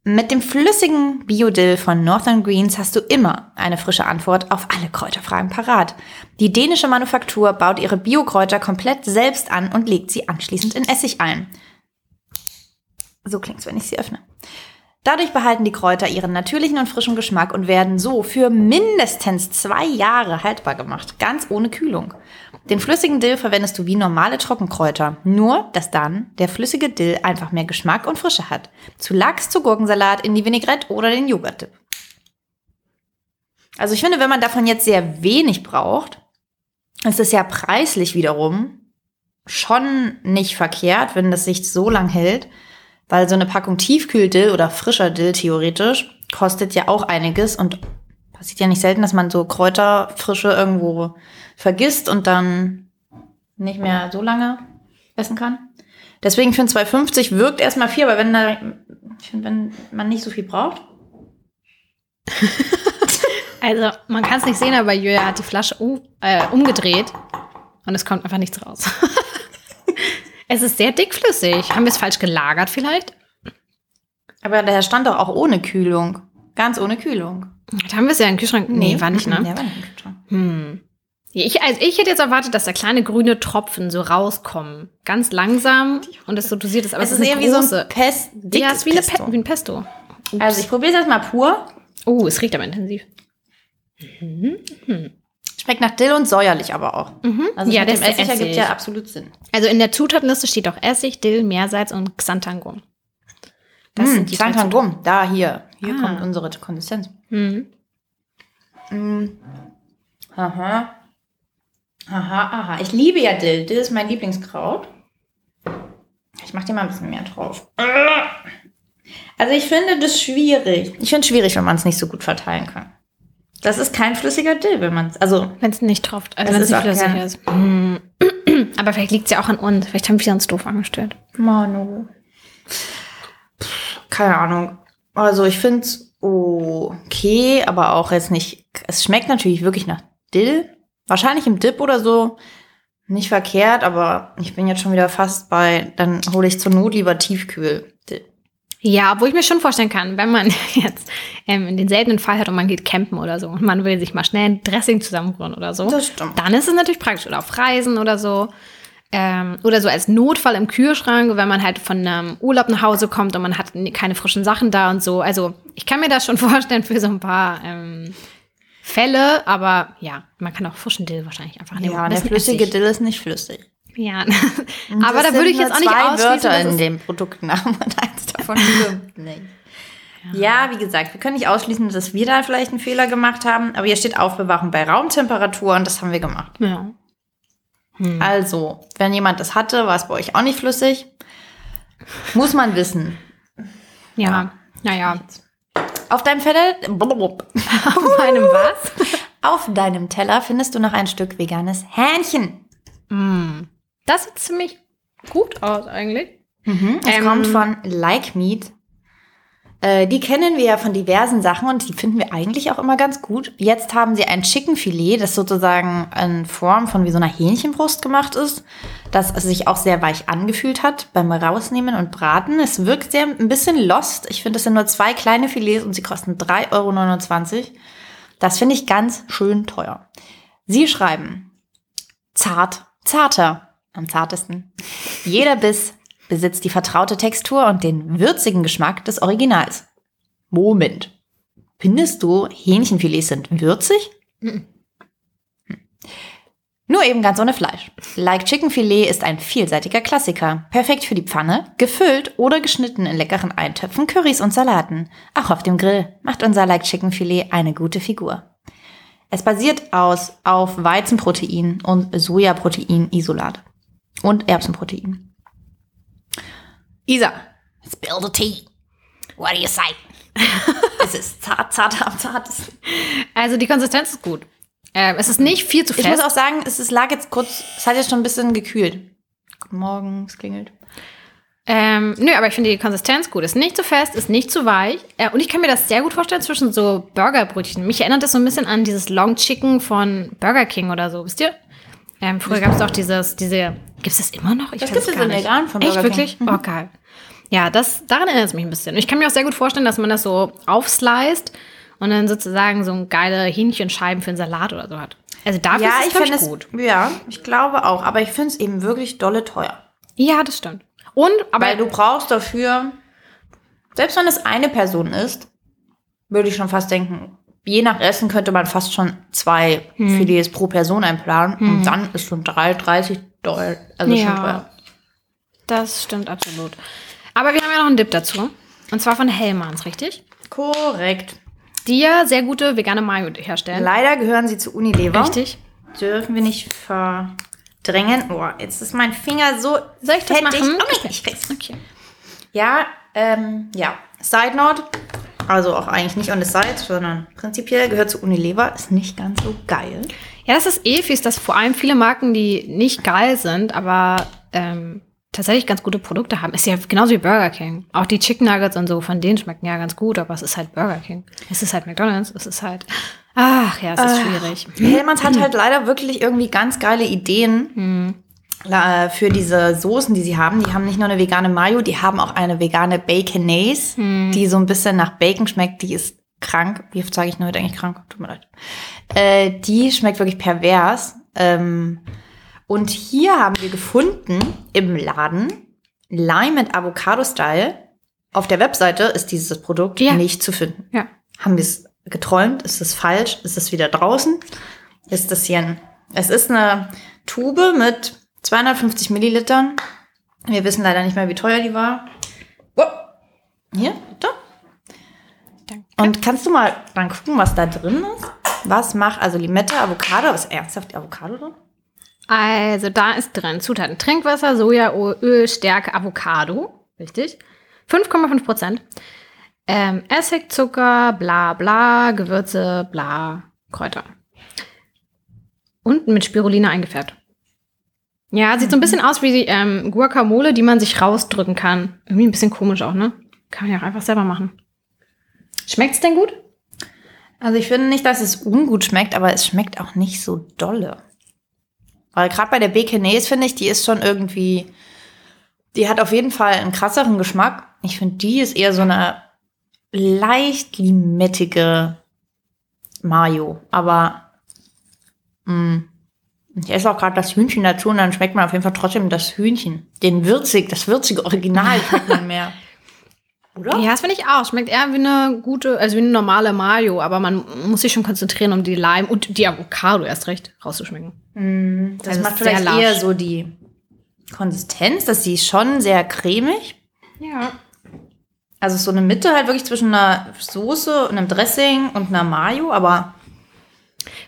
Mit dem flüssigen Biodill von Northern Greens hast du immer eine frische Antwort auf alle Kräuterfragen parat. Die dänische Manufaktur baut ihre Biokräuter komplett selbst an und legt sie anschließend in Essig ein. So klingt's, wenn ich sie öffne. Dadurch behalten die Kräuter ihren natürlichen und frischen Geschmack und werden so für mindestens zwei Jahre haltbar gemacht, ganz ohne Kühlung. Den flüssigen Dill verwendest du wie normale Trockenkräuter, nur dass dann der flüssige Dill einfach mehr Geschmack und Frische hat. Zu Lachs, zu Gurkensalat, in die Vinaigrette oder den Joghurt-Dip. Also ich finde, wenn man davon jetzt sehr wenig braucht, ist es ja preislich wiederum schon nicht verkehrt, wenn das sich so lang hält. Weil so eine Packung Tiefkühldill oder frischer Dill theoretisch kostet ja auch einiges und passiert ja nicht selten, dass man so Kräuterfrische irgendwo vergisst und dann nicht mehr so lange essen kann. Deswegen für ein 2,50 wirkt erstmal viel, aber wenn, da, find, wenn man nicht so viel braucht. Also, man kann es nicht sehen, aber Julia hat die Flasche um, äh, umgedreht und es kommt einfach nichts raus. es ist sehr dickflüssig. Haben wir es falsch gelagert vielleicht? Aber der stand doch auch ohne Kühlung. Ganz ohne Kühlung. Da haben wir es ja im Kühlschrank. Nee, war nicht, ne? Ja, war nicht im Kühlschrank. Hm. Ich, also ich hätte jetzt erwartet, dass da kleine grüne Tropfen so rauskommen. Ganz langsam und es so dosiert ist. Aber Es es, ist ist eher wie so ein Pest, ja, es ist wie, eine Pesto. Pe wie ein Pesto. Ups. Also ich probiere es erstmal pur. oh, es riecht aber intensiv. Schmeckt nach Dill und säuerlich aber auch. Also Ja, mit das dem Essig ergibt ja absolut Sinn. Also in der Zutatenliste steht auch Essig, Dill, Meersalz und Xantangum. Das Das sind die Xantangum. Da, hier. Hier Ah. kommt unsere Konsistenz. Mhm. Aha. Aha, aha. Ich liebe ja Dill. Dill ist mein Lieblingskraut. Ich mache dir mal ein bisschen mehr drauf. Also ich finde das schwierig. Ich finde es schwierig, wenn man es nicht so gut verteilen kann. Das ist kein flüssiger Dill, wenn man es. Also, Wenn es nicht tropft, also wenn es ist nicht flüssig ist. Aber vielleicht liegt es ja auch an uns. Vielleicht haben wir uns doof angestellt. Manu. Keine Ahnung. Also ich finde es okay, aber auch jetzt nicht. Es schmeckt natürlich wirklich nach Dill. Wahrscheinlich im Dip oder so. Nicht verkehrt, aber ich bin jetzt schon wieder fast bei, dann hole ich zur Not lieber Tiefkühl. Dill. Ja, wo ich mir schon vorstellen kann, wenn man jetzt ähm, in den seltenen Fall hat und man geht campen oder so und man will sich mal schnell ein Dressing zusammenrühren oder so, Das stimmt. dann ist es natürlich praktisch. Oder auf Reisen oder so. Ähm, oder so als Notfall im Kühlschrank, wenn man halt von einem Urlaub nach Hause kommt und man hat keine frischen Sachen da und so. Also ich kann mir das schon vorstellen für so ein paar ähm, Fälle, aber ja, man kann auch frischen Dill wahrscheinlich einfach nehmen. Ja, der flüssige Essig. Dill ist nicht flüssig. Ja, aber da würde ich jetzt auch nicht zwei ausschließen, Wörter in dem Produktnamen und eins davon stimmt nicht. Ja, wie gesagt, wir können nicht ausschließen, dass wir da vielleicht einen Fehler gemacht haben, aber hier steht Aufbewahrung bei Raumtemperatur und das haben wir gemacht. Ja. Also, wenn jemand das hatte, war es bei euch auch nicht flüssig. Muss man wissen. Ja. Naja. Auf deinem Teller, Auf meinem was? auf deinem Teller findest du noch ein Stück veganes Hähnchen. Das sieht ziemlich gut aus eigentlich. Es Ähm, kommt von Like Meat. Äh, die kennen wir ja von diversen Sachen und die finden wir eigentlich auch immer ganz gut. Jetzt haben sie ein Chickenfilet, das sozusagen in Form von wie so einer Hähnchenbrust gemacht ist, das sich auch sehr weich angefühlt hat beim Rausnehmen und Braten. Es wirkt sehr ein bisschen lost. Ich finde, es sind nur zwei kleine Filets und sie kosten 3,29 Euro. Das finde ich ganz schön teuer. Sie schreiben, zart, zarter, am zartesten. Jeder Biss besitzt die vertraute Textur und den würzigen Geschmack des Originals. Moment. Findest du, Hähnchenfilets sind würzig? Hm. Nur eben ganz ohne Fleisch. Like Chicken Filet ist ein vielseitiger Klassiker. Perfekt für die Pfanne, gefüllt oder geschnitten in leckeren Eintöpfen, Currys und Salaten. Auch auf dem Grill macht unser Like Chicken Filet eine gute Figur. Es basiert aus auf Weizenprotein und Sojaprotein-Isolat und Erbsenprotein. Isa, spill the tea. What do you say? es ist zart, zart am zartesten. Also die Konsistenz ist gut. Ähm, es ist nicht viel zu Ich fest. muss auch sagen, es ist, lag jetzt kurz, es hat jetzt schon ein bisschen gekühlt. Guten Morgen, es klingelt. Ähm, nö, aber ich finde die Konsistenz gut. Ist nicht zu fest, ist nicht zu weich. Äh, und ich kann mir das sehr gut vorstellen zwischen so Burgerbrötchen. Mich erinnert das so ein bisschen an dieses Long Chicken von Burger King oder so, wisst ihr? Ähm, früher gab es auch dieses, diese, gibt es das immer noch? Ich Das gibt es in vegan von Echt, Burger King. wirklich? Oh, geil. Ja, das, daran erinnert es mich ein bisschen. Ich kann mir auch sehr gut vorstellen, dass man das so aufsliced und dann sozusagen so ein geile Hähnchenscheiben für einen Salat oder so hat. Also dafür Ja, ist ich es, ich, es gut. Ja, ich glaube auch. Aber ich finde es eben wirklich dolle teuer. Ja, das stimmt. Und, aber Weil du brauchst dafür, selbst wenn es eine Person ist, würde ich schon fast denken, je nach Essen könnte man fast schon zwei Hm. Filets pro Person einplanen. Und dann ist schon 3, 30 Dollar. Also schon Ja. teuer. Das stimmt absolut. Aber wir haben ja noch einen Dip dazu. Und zwar von Hellmanns, richtig? Korrekt. Die ja sehr gute vegane Mayo herstellen. Leider gehören sie zu Unilever. Richtig. Dürfen wir nicht verdrängen. Oh, jetzt ist mein Finger so Soll ich das fettig. machen? Okay, ich krieg's. Okay. Ja, ähm, ja. Side Note, also auch eigentlich nicht on the side, sondern prinzipiell gehört zu Unilever, ist nicht ganz so geil. Ja, das ist eh fies, dass vor allem viele Marken, die nicht geil sind, aber ähm, tatsächlich ganz gute Produkte haben. Ist ja genauso wie Burger King. Auch die Chicken Nuggets und so, von denen schmecken ja ganz gut, aber es ist halt Burger King. Es ist halt McDonalds, es ist halt. Ach ja, es ist schwierig. Hellmanns hat halt leider wirklich irgendwie ganz geile Ideen äh, für diese Soßen, die sie haben. Die haben nicht nur eine vegane Mayo, die haben auch eine vegane Baconaise, die so ein bisschen nach Bacon schmeckt. Die ist krank. Wie oft sage ich nur heute eigentlich krank? Tut mir leid. Äh, die schmeckt wirklich pervers. Ähm, und hier haben wir gefunden im Laden Lime mit Avocado-Style. Auf der Webseite ist dieses Produkt Ja. nicht zu finden. Ja. Haben wir es geträumt? Ist es falsch? Ist es wieder draußen? Ist das hier ein. Es ist eine Tube mit 250 Millilitern. Wir wissen leider nicht mehr, wie teuer die war. Oh. Hier, bitte. Und kannst du mal dann gucken, was da drin ist? Was macht, also Limette, Avocado, ist ernsthaft Avocado drin? Also da ist drin Zutaten Trinkwasser, Sojaöl, Stärke, Avocado. Richtig. 5,5 Prozent. Ähm, Essig, Zucker, bla bla, Gewürze, bla, Kräuter. Und mit Spirulina eingefärbt. Ja, sieht so ein bisschen aus wie die ähm, Guacamole, die man sich rausdrücken kann. Irgendwie ein bisschen komisch auch, ne? Kann man ja auch einfach selber machen. Schmeckt's denn gut? Also ich finde nicht, dass es ungut schmeckt, aber es schmeckt auch nicht so dolle. Weil gerade bei der Baconaise finde ich, die ist schon irgendwie, die hat auf jeden Fall einen krasseren Geschmack. Ich finde, die ist eher so eine leicht limettige Mayo. Aber mh, ich esse auch gerade das Hühnchen dazu und dann schmeckt man auf jeden Fall trotzdem das Hühnchen. Den würzig, das würzige Original schmeckt man mehr. Oder? Ja, das finde ich auch. Schmeckt eher wie eine gute, also wie eine normale Mayo, aber man muss sich schon konzentrieren, um die Lime und die Avocado erst recht rauszuschmecken. Das Also macht vielleicht lasch. eher so die Konsistenz, dass sie schon sehr cremig. Ja. Also so eine Mitte halt wirklich zwischen einer Soße, einem Dressing und einer Mayo, aber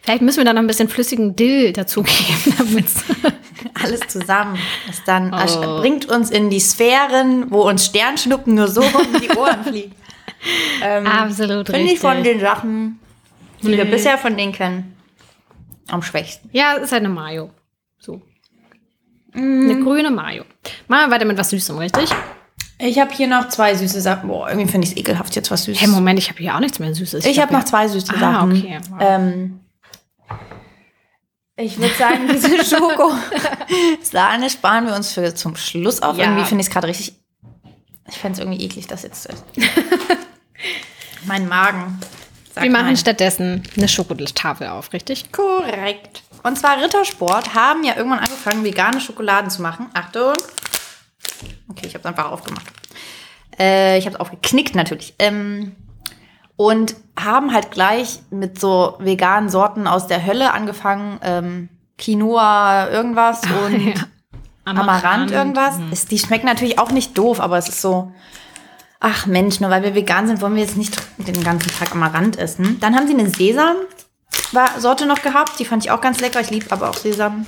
Vielleicht müssen wir da noch ein bisschen flüssigen Dill dazugeben, damit alles zusammen ist dann Oh. bringt uns in die Sphären, wo uns Sternschnuppen nur so um die Ohren fliegen. Ähm, Absolut Finde richtig. ich von den Sachen, die wir Nee. bisher von denen kennen, am schwächsten. Ja, es ist halt eine Mayo. So. Eine grüne Mayo. Machen wir weiter mit was Süßem, richtig? Ich habe hier noch zwei süße Sachen. Boah, irgendwie finde ich es ekelhaft, jetzt was Süßes. Hey, Moment, ich habe hier auch nichts mehr Süßes. ich habe hab noch zwei süße Ah, Sachen. okay, wow. Ähm, ich würde sagen, diese Schoko-Sahne sparen wir uns für zum Schluss auf. Ja. Irgendwie finde ich es gerade richtig. Ich fände es irgendwie eklig, das jetzt zu essen. mein Magen. sagt Wir machen nein. stattdessen eine Schokoladentafel auf, richtig? Korrekt. Und zwar Rittersport haben ja irgendwann angefangen, vegane Schokoladen zu machen. Achtung. Okay, ich habe es einfach aufgemacht. Äh, ich habe es aufgeknickt natürlich. Ähm, und haben halt gleich mit so veganen Sorten aus der Hölle angefangen. Ähm, Quinoa, irgendwas und Ja. Amaranth, irgendwas. Ist, die schmecken natürlich auch nicht doof, aber es ist so. Ach Mensch, nur weil wir vegan sind, wollen wir jetzt nicht den ganzen Tag Amaranth essen. Dann haben sie eine Sesam-Sorte noch gehabt. Die fand ich auch ganz lecker. Ich liebe aber auch Sesam.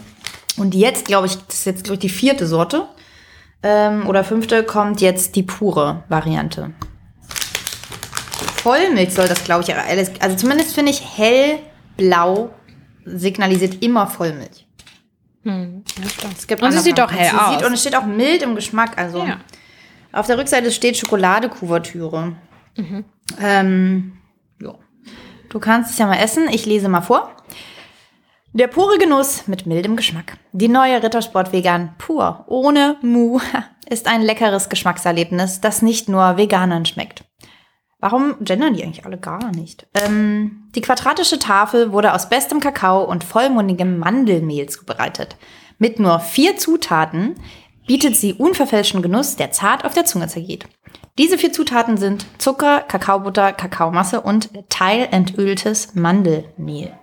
Und jetzt, glaube ich, das ist jetzt, glaube ich, die vierte Sorte. Ähm, oder fünfte kommt jetzt die pure Variante. Vollmilch soll das, glaube ich, alles. Also zumindest finde ich hellblau signalisiert immer Vollmilch. Hm. Es gibt Und sie sieht doch Farben. hell sie aus. Sieht, und es steht auch mild im Geschmack. Also Ja. auf der Rückseite steht Schokoladekuvertüre. Mhm. Ähm, jo. Du kannst es ja mal essen. Ich lese mal vor. Der pure Genuss mit mildem Geschmack. Die neue Rittersport Vegan pur, ohne Mu, ist ein leckeres Geschmackserlebnis, das nicht nur Veganern schmeckt. Warum gendern die eigentlich alle gar nicht? Ähm, die quadratische Tafel wurde aus bestem Kakao und vollmundigem Mandelmehl zubereitet. Mit nur vier Zutaten bietet sie unverfälschten Genuss, der zart auf der Zunge zergeht. Diese vier Zutaten sind Zucker, Kakaobutter, Kakaomasse und teilentöltes Mandelmehl.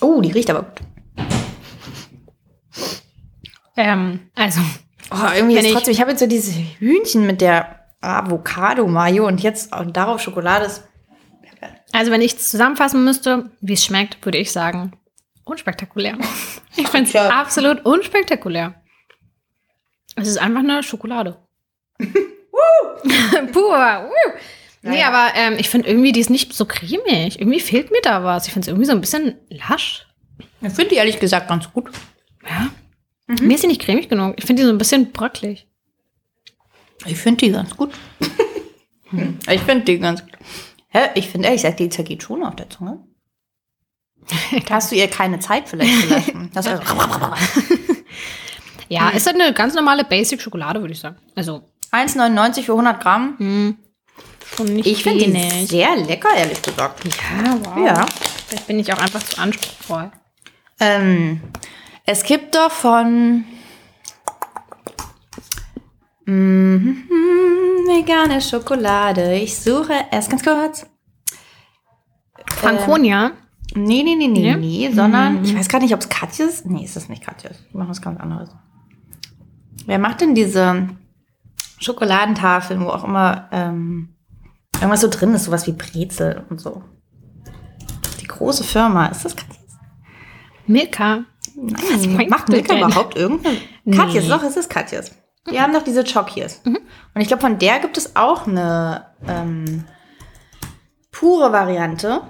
Oh, die riecht aber gut. Ähm, also, Oh, irgendwie ist ich- trotzdem, ich habe jetzt so diese Hühnchen mit der Avocado-Mayo und jetzt und darauf Schokolade. Ist, also wenn ich es zusammenfassen müsste, wie es schmeckt, würde ich sagen, unspektakulär. Ich finde es absolut unspektakulär. Es ist einfach eine Schokolade. Pur. Woo. Nee, Naja. aber ähm, ich finde irgendwie, die ist nicht so cremig. Irgendwie fehlt mir da was. Ich finde es irgendwie so ein bisschen lasch. ich finde die ehrlich gesagt ganz gut. Ja. Mir ist die nicht cremig genug. Ich finde die so ein bisschen bröcklig. Ich finde die ganz gut. ich finde die ganz gut. Hä? Ich finde ehrlich gesagt, die zergeht schon auf der Zunge. Da hast du ihr keine Zeit vielleicht zu lassen. Das ist Ja, ist halt eine ganz normale Basic-Schokolade, würde ich sagen. Also, 1,99 für 100 Gramm. hm, schon nicht Ich finde die sehr lecker, ehrlich gesagt. Ja, wow. Ja. Vielleicht bin ich auch einfach zu anspruchsvoll. Ähm, es gibt doch von Mhm, vegane Schokolade. Ich suche erst ganz kurz. Franconia. Nee, nee, nee, nee, Nee? nee, sondern ich weiß gar nicht, ob es Katjes. Nee, ist es nicht Katjes. Die machen was ganz anderes. Wer macht denn diese Schokoladentafeln, wo auch immer ähm, irgendwas so drin ist, sowas wie Brezel und so? Die große Firma, ist das Katjes? Milka. Nein, macht Milka denn? überhaupt irgendeine? Nee. Katjes, doch, es ist Katjes. Die haben doch diese Chockies. Und ich glaube, von der gibt es auch eine ähm, pure Variante.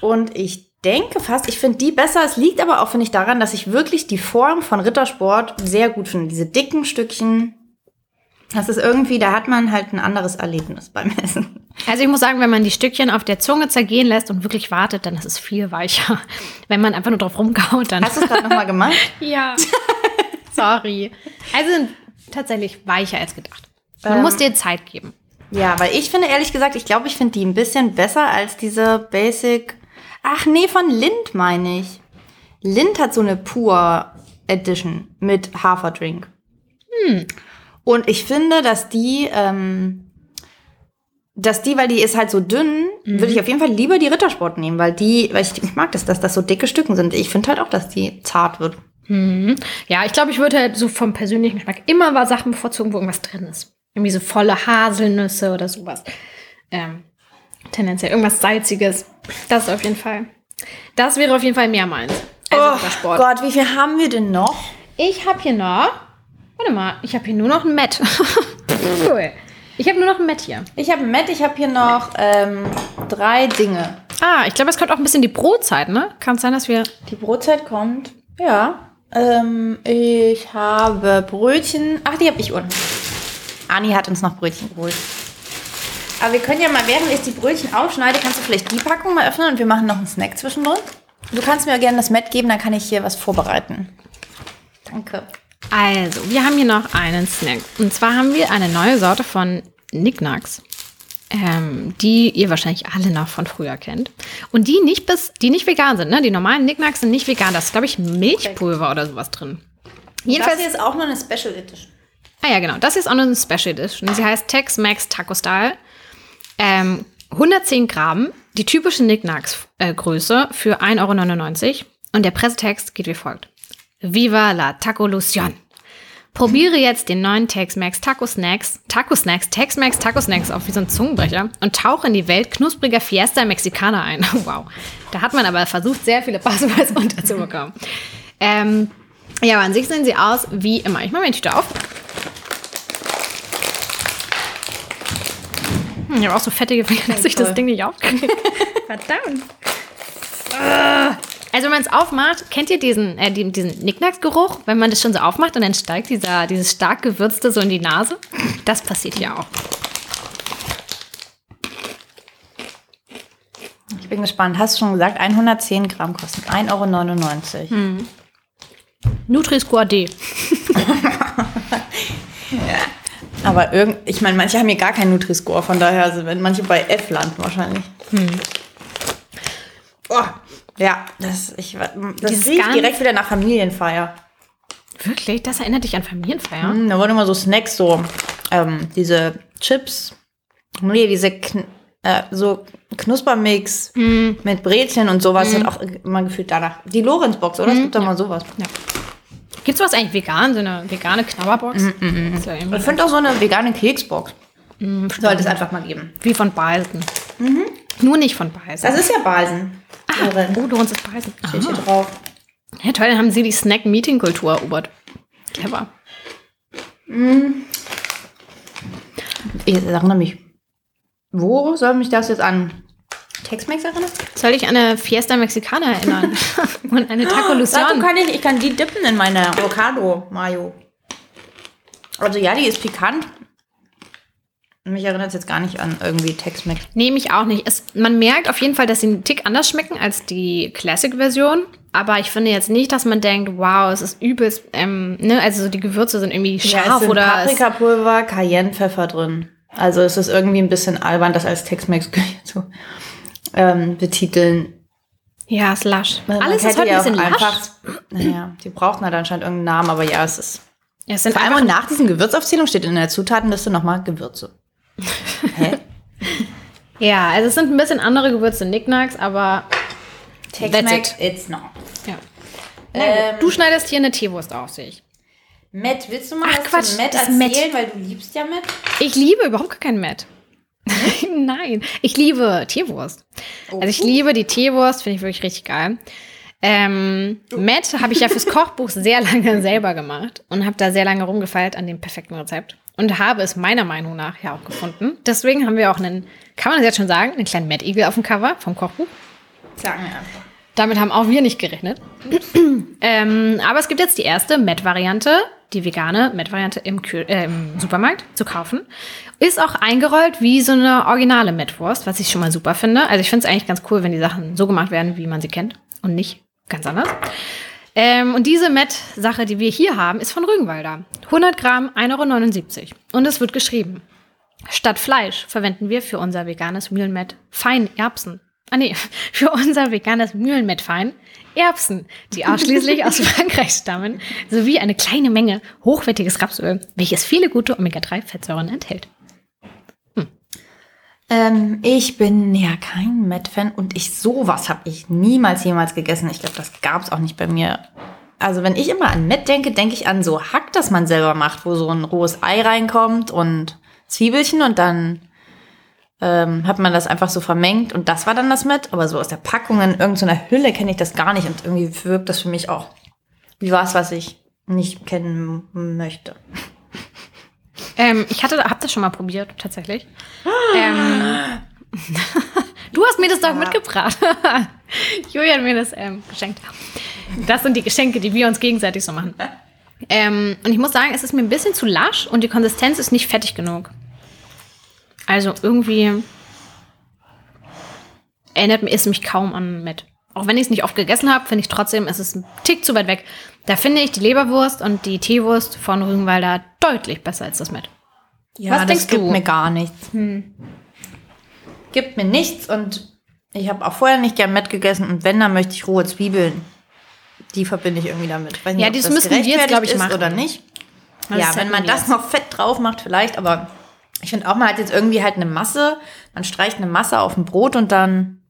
Und ich denke fast, ich finde die besser. Es liegt aber auch, finde ich, daran, dass ich wirklich die Form von Rittersport sehr gut finde. Diese dicken Stückchen. Das ist irgendwie, da hat man halt ein anderes Erlebnis beim Essen. Also ich muss sagen, wenn man die Stückchen auf der Zunge zergehen lässt und wirklich wartet, dann ist es viel weicher. Wenn man einfach nur drauf rumkaut, dann. Hast du es gerade nochmal gemacht? ja. Sorry. Also tatsächlich weicher als gedacht. Man Ähm, muss dir Zeit geben. Ja, weil ich finde, ehrlich gesagt, ich glaube, ich finde die ein bisschen besser als diese Basic. Ach nee, von Lind meine ich. Lind hat so eine Pure Edition mit Haferdrink. Und ich finde, dass die, ähm, dass die, weil die ist halt so dünn, würde ich auf jeden Fall lieber die Rittersport nehmen, weil die, weil ich, ich mag das, dass das so dicke Stücken sind. Ich finde halt auch, dass die zart wird. Ja, ich glaube, ich würde halt so vom persönlichen Geschmack immer mal Sachen bevorzugen, wo irgendwas drin ist. Irgendwie so volle Haselnüsse oder sowas. Ähm, tendenziell irgendwas Salziges. Das auf jeden Fall. Das wäre auf jeden Fall mehr meins. als Oh Sport. Gott, wie viel haben wir denn noch? Ich habe hier noch. Warte mal, ich habe hier nur noch ein Met. cool. Ich habe nur noch ein Met hier. Ich habe Matt, ich habe hier noch ähm, drei Dinge. Ah, ich glaube, es kommt auch ein bisschen die Brotzeit, ne? Kann es sein, dass wir. Die Brotzeit kommt. Ja. Ähm, ich habe Brötchen. Ach, die habe ich unten. Ani hat uns noch Brötchen geholt. Aber wir können ja mal, während ich die Brötchen aufschneide, kannst du vielleicht die Packung mal öffnen und wir machen noch einen Snack zwischendrin. Du kannst mir gerne das Met geben, dann kann ich hier was vorbereiten. Danke. Also, wir haben hier noch einen Snack. Und zwar haben wir eine neue Sorte von Knickknacks, ähm, die ihr wahrscheinlich alle noch von früher kennt. Und die nicht bis, die nicht vegan sind, ne? Die normalen Knickknacks sind nicht vegan. Da ist, glaube ich, Milchpulver oder sowas drin. Jedenfalls das hier ist auch nur eine Special Edition. Ah ja, genau. Das hier ist auch noch eine Special Edition. Sie heißt Tex-Mex Taco Style. Ähm, 110 Gramm, die typische Knickknacks-Größe für 1,99 Euro. Und der Pressetext geht wie folgt. Viva la Taco-Lucion. Probiere jetzt den neuen Tex-Mex Taco Snacks, Taco Snacks, Tex-Mex Taco Snacks auf wie so ein Zungenbrecher und tauche in die Welt knuspriger Fiesta Mexicana ein. Wow. Da hat man aber versucht, sehr viele Buzzwords unterzubekommen. Ähm, ja, aber an sich sehen sie aus wie immer. Ich mache meine Tüte auf. Hm, Ich habe auch so fettige Finger, dass ich das. Ding nicht aufkriege. Verdammt. Also wenn man es aufmacht, kennt ihr diesen, äh, die- diesen Nicknacks-Geruch? Wenn man das schon so aufmacht und dann steigt dieser, dieses stark gewürzte so in die Nase? Das passiert hier auch. Ich bin gespannt. Hast du schon gesagt, 110 Gramm kosten 1,99 Euro. Nutri-Score D. Aber irgend, ich meine, manche haben hier gar keinen Nutri-Score, von daher sind manche bei F landen wahrscheinlich. Oh, ja, das, ich, das riecht direkt wieder nach Familienfeier. Wirklich? Das erinnert dich an Familienfeier? Hm, Da wurden immer so Snacks, so ähm, diese Chips, nee, diese Kn äh, so Knuspermix mit Brötchen und sowas hat auch immer gefühlt danach. Die Lorenz-Box, oder? Es gibt doch mal sowas. Gibt's was eigentlich vegan? So eine vegane Knabberbox? Das ist ja Ich finde auch so eine vegane Keksbox. Sollte es einfach mal geben. wie von Balsen. Nur nicht von Balsen. Das ist ja Balsen. Lorenz. oh, du uns ist Balsen. Steht hier drauf. Ja, toll, dann haben sie die Snack-Meeting-Kultur erobert. Clever. Ich erinnere mich. Wo soll mich das jetzt an Tex-Mex erinnern? Soll ich an eine Fiesta Mexicana erinnern? Und eine Taco Dazu Lucian? kann ich, ich kann die dippen in meine Avocado-Mayo. Also ja, die ist pikant. Mich erinnert es jetzt gar nicht an irgendwie Tex-Mex. Nehme ich auch nicht. Es, man merkt auf jeden Fall, dass sie einen Tick anders schmecken als die Classic-Version. Aber ich finde jetzt nicht, dass man denkt, wow, es ist übelst, ähm, ne, also so die Gewürze sind irgendwie Ja, scharf es sind oder Paprikapulver, Cayennepfeffer drin. Also es ist irgendwie ein bisschen albern, das als Tex-Mex zu ähm, betiteln. ja, es ist lasch. Man Alles ist heute ja ein bisschen lasch. einfach, naja, die brauchten halt anscheinend irgendeinen Namen, aber ja, es ist. Ja, es sind Vor allem nach diesen Gewürzaufzählungen steht in der Zutatenliste nochmal Gewürze. Hä? ja, also es sind ein bisschen andere Gewürze Knickknacks, aber Tex-Mex, That's it's not. ja. Gut, du schneidest hier eine Teewurst auf, sehe ich. Matt, willst du mal Ach, was Quatsch, zu Matt erzählen, Matt. weil du liebst ja Matt? Ich liebe überhaupt gar keinen Matt. Nein, ich liebe Teewurst. Also ich liebe die Teewurst, finde ich wirklich richtig geil. Ähm, Matt habe ich ja fürs Kochbuch sehr lange selber gemacht und habe da sehr lange rumgefeilt an dem perfekten Rezept und habe es meiner Meinung nach ja auch gefunden. Deswegen haben wir auch einen, kann man das jetzt schon sagen, einen kleinen Matt-Igel auf dem Cover vom Kochbuch. Sag mir einfach. Damit haben auch wir nicht gerechnet. ähm, aber es gibt jetzt die erste Met-Variante, die vegane Met-Variante im, äh, im Supermarkt zu kaufen. Ist auch eingerollt wie so eine originale Metwurst, was ich schon mal super finde. Also ich finde es eigentlich ganz cool, wenn die Sachen so gemacht werden, wie man sie kennt und nicht ganz anders. Ähm, und diese Met-Sache, die wir hier haben, ist von Rügenwalder. 100 Gramm, 1,79 Euro. Und es wird geschrieben. Statt Fleisch verwenden wir für unser veganes Mühlenmett Feinerbsen. Ah nee, für unser veganes Mühlenmett Fein Erbsen, die ausschließlich aus Frankreich stammen, sowie eine kleine Menge hochwertiges Rapsöl, welches viele gute Omega-3-Fettsäuren enthält. Ähm, ich bin ja kein Matt-Fan und ich sowas habe ich niemals jemals gegessen. Ich glaube, das gab es auch nicht bei mir. Also wenn ich immer an Matt denke, denke ich an so Hack, das man selber macht, wo so ein rohes Ei reinkommt und Zwiebelchen und dann ähm, hat man das einfach so vermengt und das war dann das mit. Aber so aus der Packung in irgendeiner Hülle kenne ich das gar nicht und irgendwie wirkt das für mich auch wie was, was ich nicht kennen möchte. Ähm, ich hatte, hab das schon mal probiert, tatsächlich. ähm, du hast mir das doch mitgebracht. Julia hat mir das ähm, geschenkt. Das sind die Geschenke, die wir uns gegenseitig so machen. Ähm, und ich muss sagen, es ist mir ein bisschen zu lasch und die Konsistenz ist nicht fettig genug. Also irgendwie erinnert es mich kaum an Met. Auch wenn ich es nicht oft gegessen habe, finde ich trotzdem, es ist ein Tick zu weit weg. Da finde ich die Leberwurst und die Teewurst von Rügenwalder deutlich besser als das Met. Ja, Was das denkst gibt du? mir gar nichts. Gibt mir nichts und ich habe auch vorher nicht gern Met gegessen und wenn, dann möchte ich rohe Zwiebeln. Die verbinde ich irgendwie damit. Nicht, Ja, das das müssen wir jetzt, gerechtfertigt glaub ich, machen. Oder nicht. Das ja, hätten wenn man das noch fett drauf macht, vielleicht, aber ich finde auch, man hat jetzt irgendwie halt eine Masse, man streicht eine Masse auf ein Brot und dann,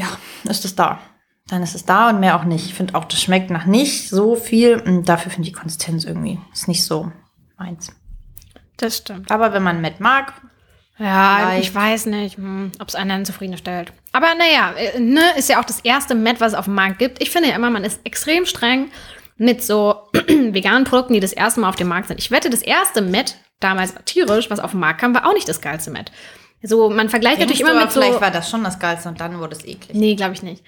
ja, ist es da. Dann ist es da und mehr auch nicht. Ich finde auch, das schmeckt nach nicht so viel und dafür finde ich die Konsistenz irgendwie ist nicht so meins. Das stimmt. Aber wenn man Met mag, Ja, Vielleicht. ich weiß nicht, hm, ob es einen zufriedenstellt. Aber naja, äh, ne, ist ja auch das erste Met, was es auf dem Markt gibt. Ich finde ja immer, man ist extrem streng mit so veganen Produkten, die das erste Mal auf dem Markt sind. Ich wette, das erste Met, damals tierisch, was auf den Markt kam, war auch nicht das geilste Met. So, man vergleicht natürlich immer mit so. vielleicht war das schon das Geilste und dann wurde es eklig. Nee, glaube ich nicht.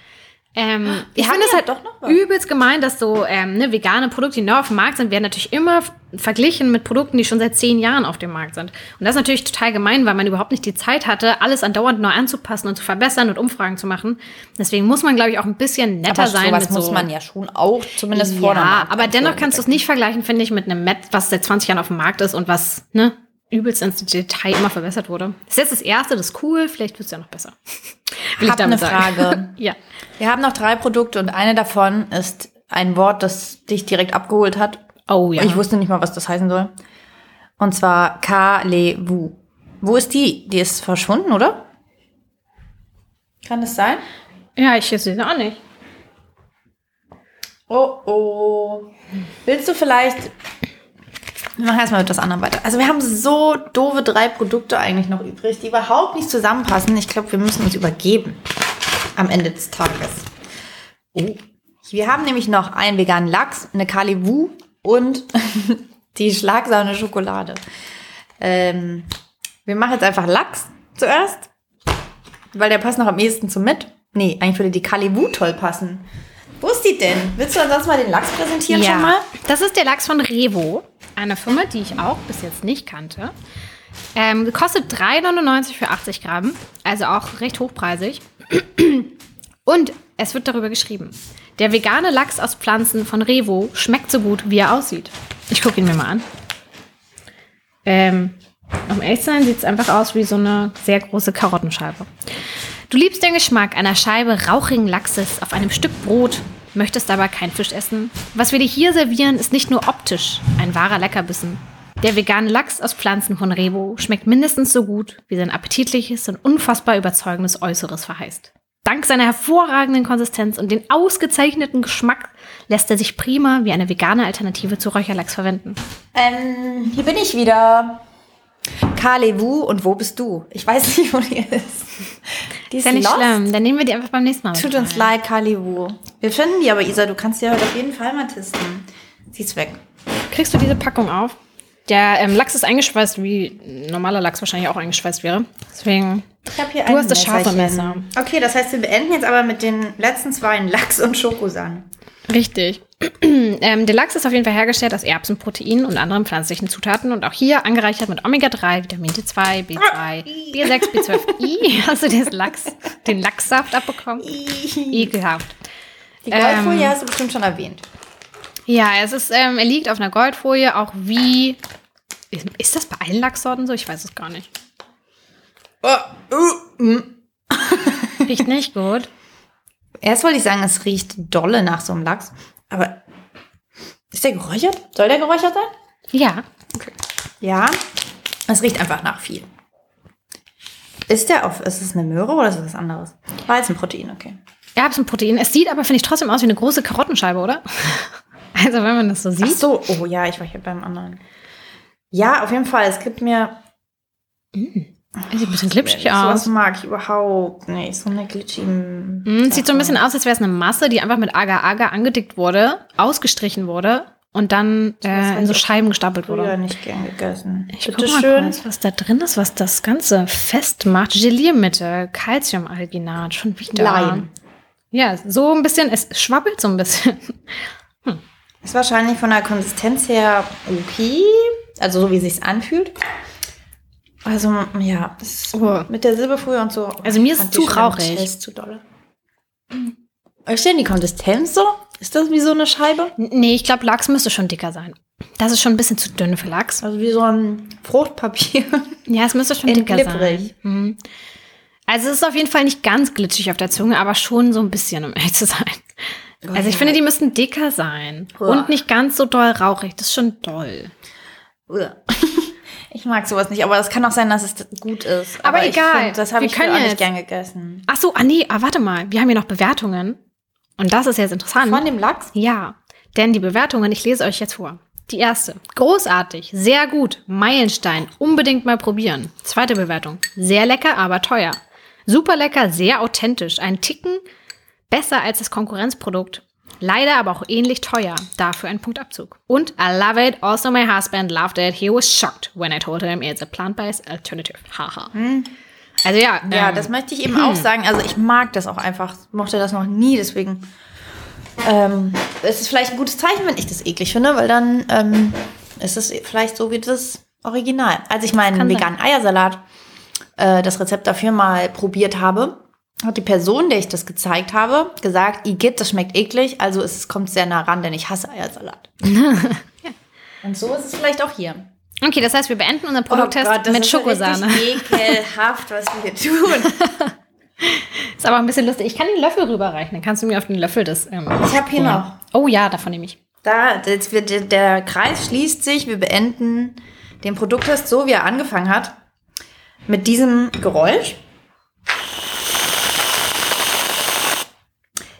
Ähm, ich haben finde es halt doch noch was. übelst gemein, dass so ähm, ne, vegane Produkte, die neu auf dem Markt sind, werden natürlich immer verglichen mit Produkten, die schon seit zehn Jahren auf dem Markt sind. Und das ist natürlich total gemein, weil man überhaupt nicht die Zeit hatte, alles andauernd neu anzupassen und zu verbessern und Umfragen zu machen. Deswegen muss man, glaube ich, auch ein bisschen netter Aber sein. sowas mit muss so man ja schon auch zumindest ja, Markt aber dennoch kannst du es nicht vergleichen, finde ich, mit einem Met, was seit 20 Jahren auf dem Markt ist und was, ne, übelst ins Detail immer verbessert wurde. Das ist jetzt das erste, das ist cool, vielleicht wird es ja noch besser. Will Hab eine Frage. ja. Wir haben noch drei Produkte und eine davon ist ein Wort, das dich direkt abgeholt hat. Oh ja. Ich wusste nicht mal, was das heißen soll. Und zwar Ka-Le-Wu. Wo ist die? Die ist verschwunden, oder? Kann das sein? Ja, ich sehe es auch nicht. Oh oh. Willst du vielleicht. Wir machen erstmal mit was anderem weiter. Also wir haben so doofe drei Produkte eigentlich noch übrig, die überhaupt nicht zusammenpassen. Ich glaube, wir müssen uns übergeben am Ende des Tages. Oh. Wir haben nämlich noch einen veganen Lachs, eine Kalibu und die Schlagsahne Schokolade. Ähm, wir machen jetzt einfach Lachs zuerst, weil der passt noch am ehesten zum mit. Nee, eigentlich würde die Kalibu toll passen. Wo ist die denn? Willst du ansonsten mal den Lachs präsentieren schon mal? Das ist der Lachs von Revo, eine Firma, die ich auch bis jetzt nicht kannte. Ähm, kostet 3,99 für 80 Gramm, also auch recht hochpreisig. Und es wird darüber geschrieben. Der vegane Lachs aus Pflanzen von Revo schmeckt so gut, wie er aussieht. Ich gucke ihn mir mal an. Ähm, um ehrlich zu sein, sieht es einfach aus wie so eine sehr große Karottenscheibe. Du liebst den Geschmack einer Scheibe rauchigen Lachses auf einem Stück Brot, möchtest aber kein Fisch essen. Was wir dir hier servieren, ist nicht nur optisch ein wahrer Leckerbissen. Der vegane Lachs aus Pflanzen von Revo schmeckt mindestens so gut, wie sein appetitliches und unfassbar überzeugendes Äußeres verheißt. Dank seiner hervorragenden Konsistenz und den ausgezeichneten Geschmack lässt er sich prima wie eine vegane Alternative zu Räucherlachs verwenden. Ähm, hier bin ich wieder. Kalewu und wo bist du? Ich weiß nicht, wo die ist. Die Ist ja nicht lost. schlimm, dann nehmen wir die einfach beim nächsten Mal. Tut uns rein. leid, Kalewu. Wir finden die aber, Isa, du kannst die heute auf jeden Fall mal testen. Sie ist weg. Kriegst du diese Packung auf? Der ähm, Lachs ist eingeschweißt, wie normaler Lachs wahrscheinlich auch eingeschweißt wäre. Deswegen. Ich habe hier Du ein hast das scharfe. Messer. Okay, das heißt, wir beenden jetzt aber mit den letzten zwei Lachs und Schokosan. Richtig. ähm, der Lachs ist auf jeden Fall hergestellt aus Erbsenproteinen und anderen pflanzlichen Zutaten und auch hier angereichert mit Omega-3, Vitamin D2, B2, B6, B12i. Hast du den Lachs, den Lachssaft abbekommen? Ekelhaft. Die Goldfolie Ähm. hast du bestimmt schon erwähnt. Ja, es ist, ähm, er liegt auf einer Goldfolie, auch wie. Ist, ist das bei allen Lachssorten so? Ich weiß es gar nicht. Riecht nicht gut. Erst wollte ich sagen, es riecht dolle nach so einem Lachs. Aber ist der geräuchert? Soll der geräuchert sein? Ja. Ja. Es riecht einfach nach viel. Ist der auf, ist es eine Möhre oder ist es was anderes? Weizenprotein, okay. Erbsenprotein. Es sieht aber, finde ich, trotzdem aus wie eine große Karottenscheibe, oder? Also, wenn man das so Ach sieht. so, oh ja, ich war hier beim anderen. Ja, auf jeden Fall. Es gibt mir. Sieht ein bisschen glitschig Sowas aus. mag ich überhaupt nicht. So eine glitschige. Mm, sieht so ein bisschen aus, als wäre es eine Masse, die einfach mit Agar-Agar angedickt wurde, ausgestrichen wurde und dann äh, in so Scheiben gestapelt wurde. nicht gern gegessen. Ich Bitte guck mal schön. kurz, was da drin ist, was das Ganze festmacht. Geliermittel, Calciumalginat, schon wieder. Leim. Ja, so ein bisschen, es schwabbelt so ein bisschen. Ist wahrscheinlich von der Konsistenz her okay. Also so wie es sich anfühlt. Also, ja, das ist Oh. mit der Silberfolie und so. Also mir ist es zu rauchig. Test zu dolle. Ist denn die Konsistenz so? Ist das wie so eine Scheibe? Nee, ich glaube, Lachs müsste schon dicker sein. Das ist schon ein bisschen zu dünn für Lachs. Also wie so ein Fruchtpapier. Ja, es müsste schon In dicker glibberig. sein. Mhm. Also es ist auf jeden Fall nicht ganz glitschig auf der Zunge, aber schon so ein bisschen, um ehrlich zu sein. Also ich finde, die müssten dicker sein. Uah. Und nicht ganz so doll rauchig. Das ist schon doll. Uah. Ich mag sowas nicht, aber es kann auch sein, dass es gut ist. Aber ich egal. find, das habe Wir ich können auch nicht gern gegessen. Ach so, ah nee, ah, warte mal. Wir haben hier noch Bewertungen. Und das ist jetzt interessant. Von dem Lachs? Ja, denn die Bewertungen, ich lese euch jetzt vor. Die erste, großartig, sehr gut, Meilenstein, unbedingt mal probieren. Zweite Bewertung, sehr lecker, aber teuer. Super lecker, sehr authentisch, ein Ticken besser als das Konkurrenzprodukt. Leider aber auch ähnlich teuer, dafür ein Punktabzug. Und I love it, also my husband loved it, he was shocked when I told him it's a plant-based alternative. Haha. Also ja, Ja, ähm, das möchte ich eben auch sagen. Also ich mag das auch einfach. Mochte das noch nie, deswegen. Ähm, es ist vielleicht ein gutes Zeichen, wenn ich das eklig finde, weil dann ähm, ist es vielleicht so wie das Original. Als ich meinen sein. veganen Eiersalat, äh, das Rezept dafür mal probiert habe, hat die Person, der ich das gezeigt habe, gesagt, Igitt, das schmeckt eklig, also es kommt sehr nah ran, denn ich hasse Eiersalat. Und so ist es vielleicht auch hier. Okay, das heißt, wir beenden unseren Produkttest Oh Gott, das mit ist ja Schokosahne. richtig ekelhaft, was wir hier tun. Ist aber ein bisschen lustig. Ich kann den Löffel rüberreichen. Dann kannst du mir auf den Löffel das. Ähm, Ich habe hier noch. Oh ja, davon nehme ich. Da, jetzt wird, der Kreis schließt sich. Wir beenden den Produkttest so, wie er angefangen hat. Mit diesem Geräusch.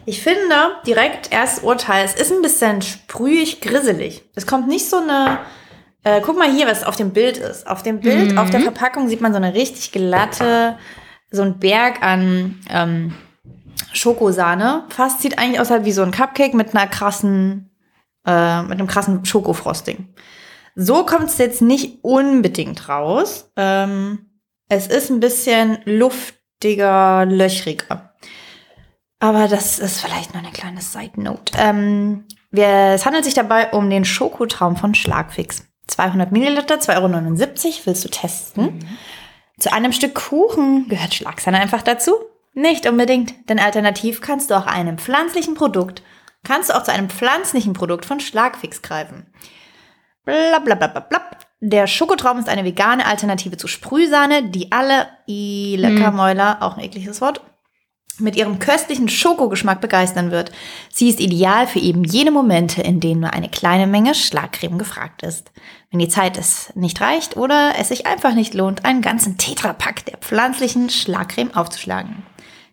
Ich finde direkt erstes Urteil, es ist ein bisschen sprühig, grisselig. Es kommt nicht so eine. Äh, guck mal hier, was auf dem Bild ist. Auf dem Bild, auf der Verpackung sieht man so eine richtig glatte, so ein Berg an ähm, Schokosahne. Fast sieht eigentlich aus halt wie so ein Cupcake mit einer krassen äh, mit einem krassen Schokofrosting. So kommt es jetzt nicht unbedingt raus. Ähm, es ist ein bisschen luftiger, löchriger. Aber das ist vielleicht nur eine kleine Side Note. Ähm, wir, es handelt sich dabei um den Schokotraum von Schlagfix. 200 Milliliter, 2,79 Euro. Willst du testen? Zu einem Stück Kuchen gehört Schlagsahne einfach dazu? Nicht unbedingt, denn alternativ kannst du auch einem pflanzlichen Produkt, kannst du auch zu einem pflanzlichen Produkt von Schlagfix greifen. Blablabla. Der Schokotraum ist eine vegane Alternative zu Sprühsahne, die alle, i lecker Mäuler, auch ein ekliges Wort, mit ihrem köstlichen Schokogeschmack begeistern wird. Sie ist ideal für eben jene Momente, in denen nur eine kleine Menge Schlagcreme gefragt ist. Wenn die Zeit es nicht reicht oder es sich einfach nicht lohnt, einen ganzen Tetrapack der pflanzlichen Schlagcreme aufzuschlagen.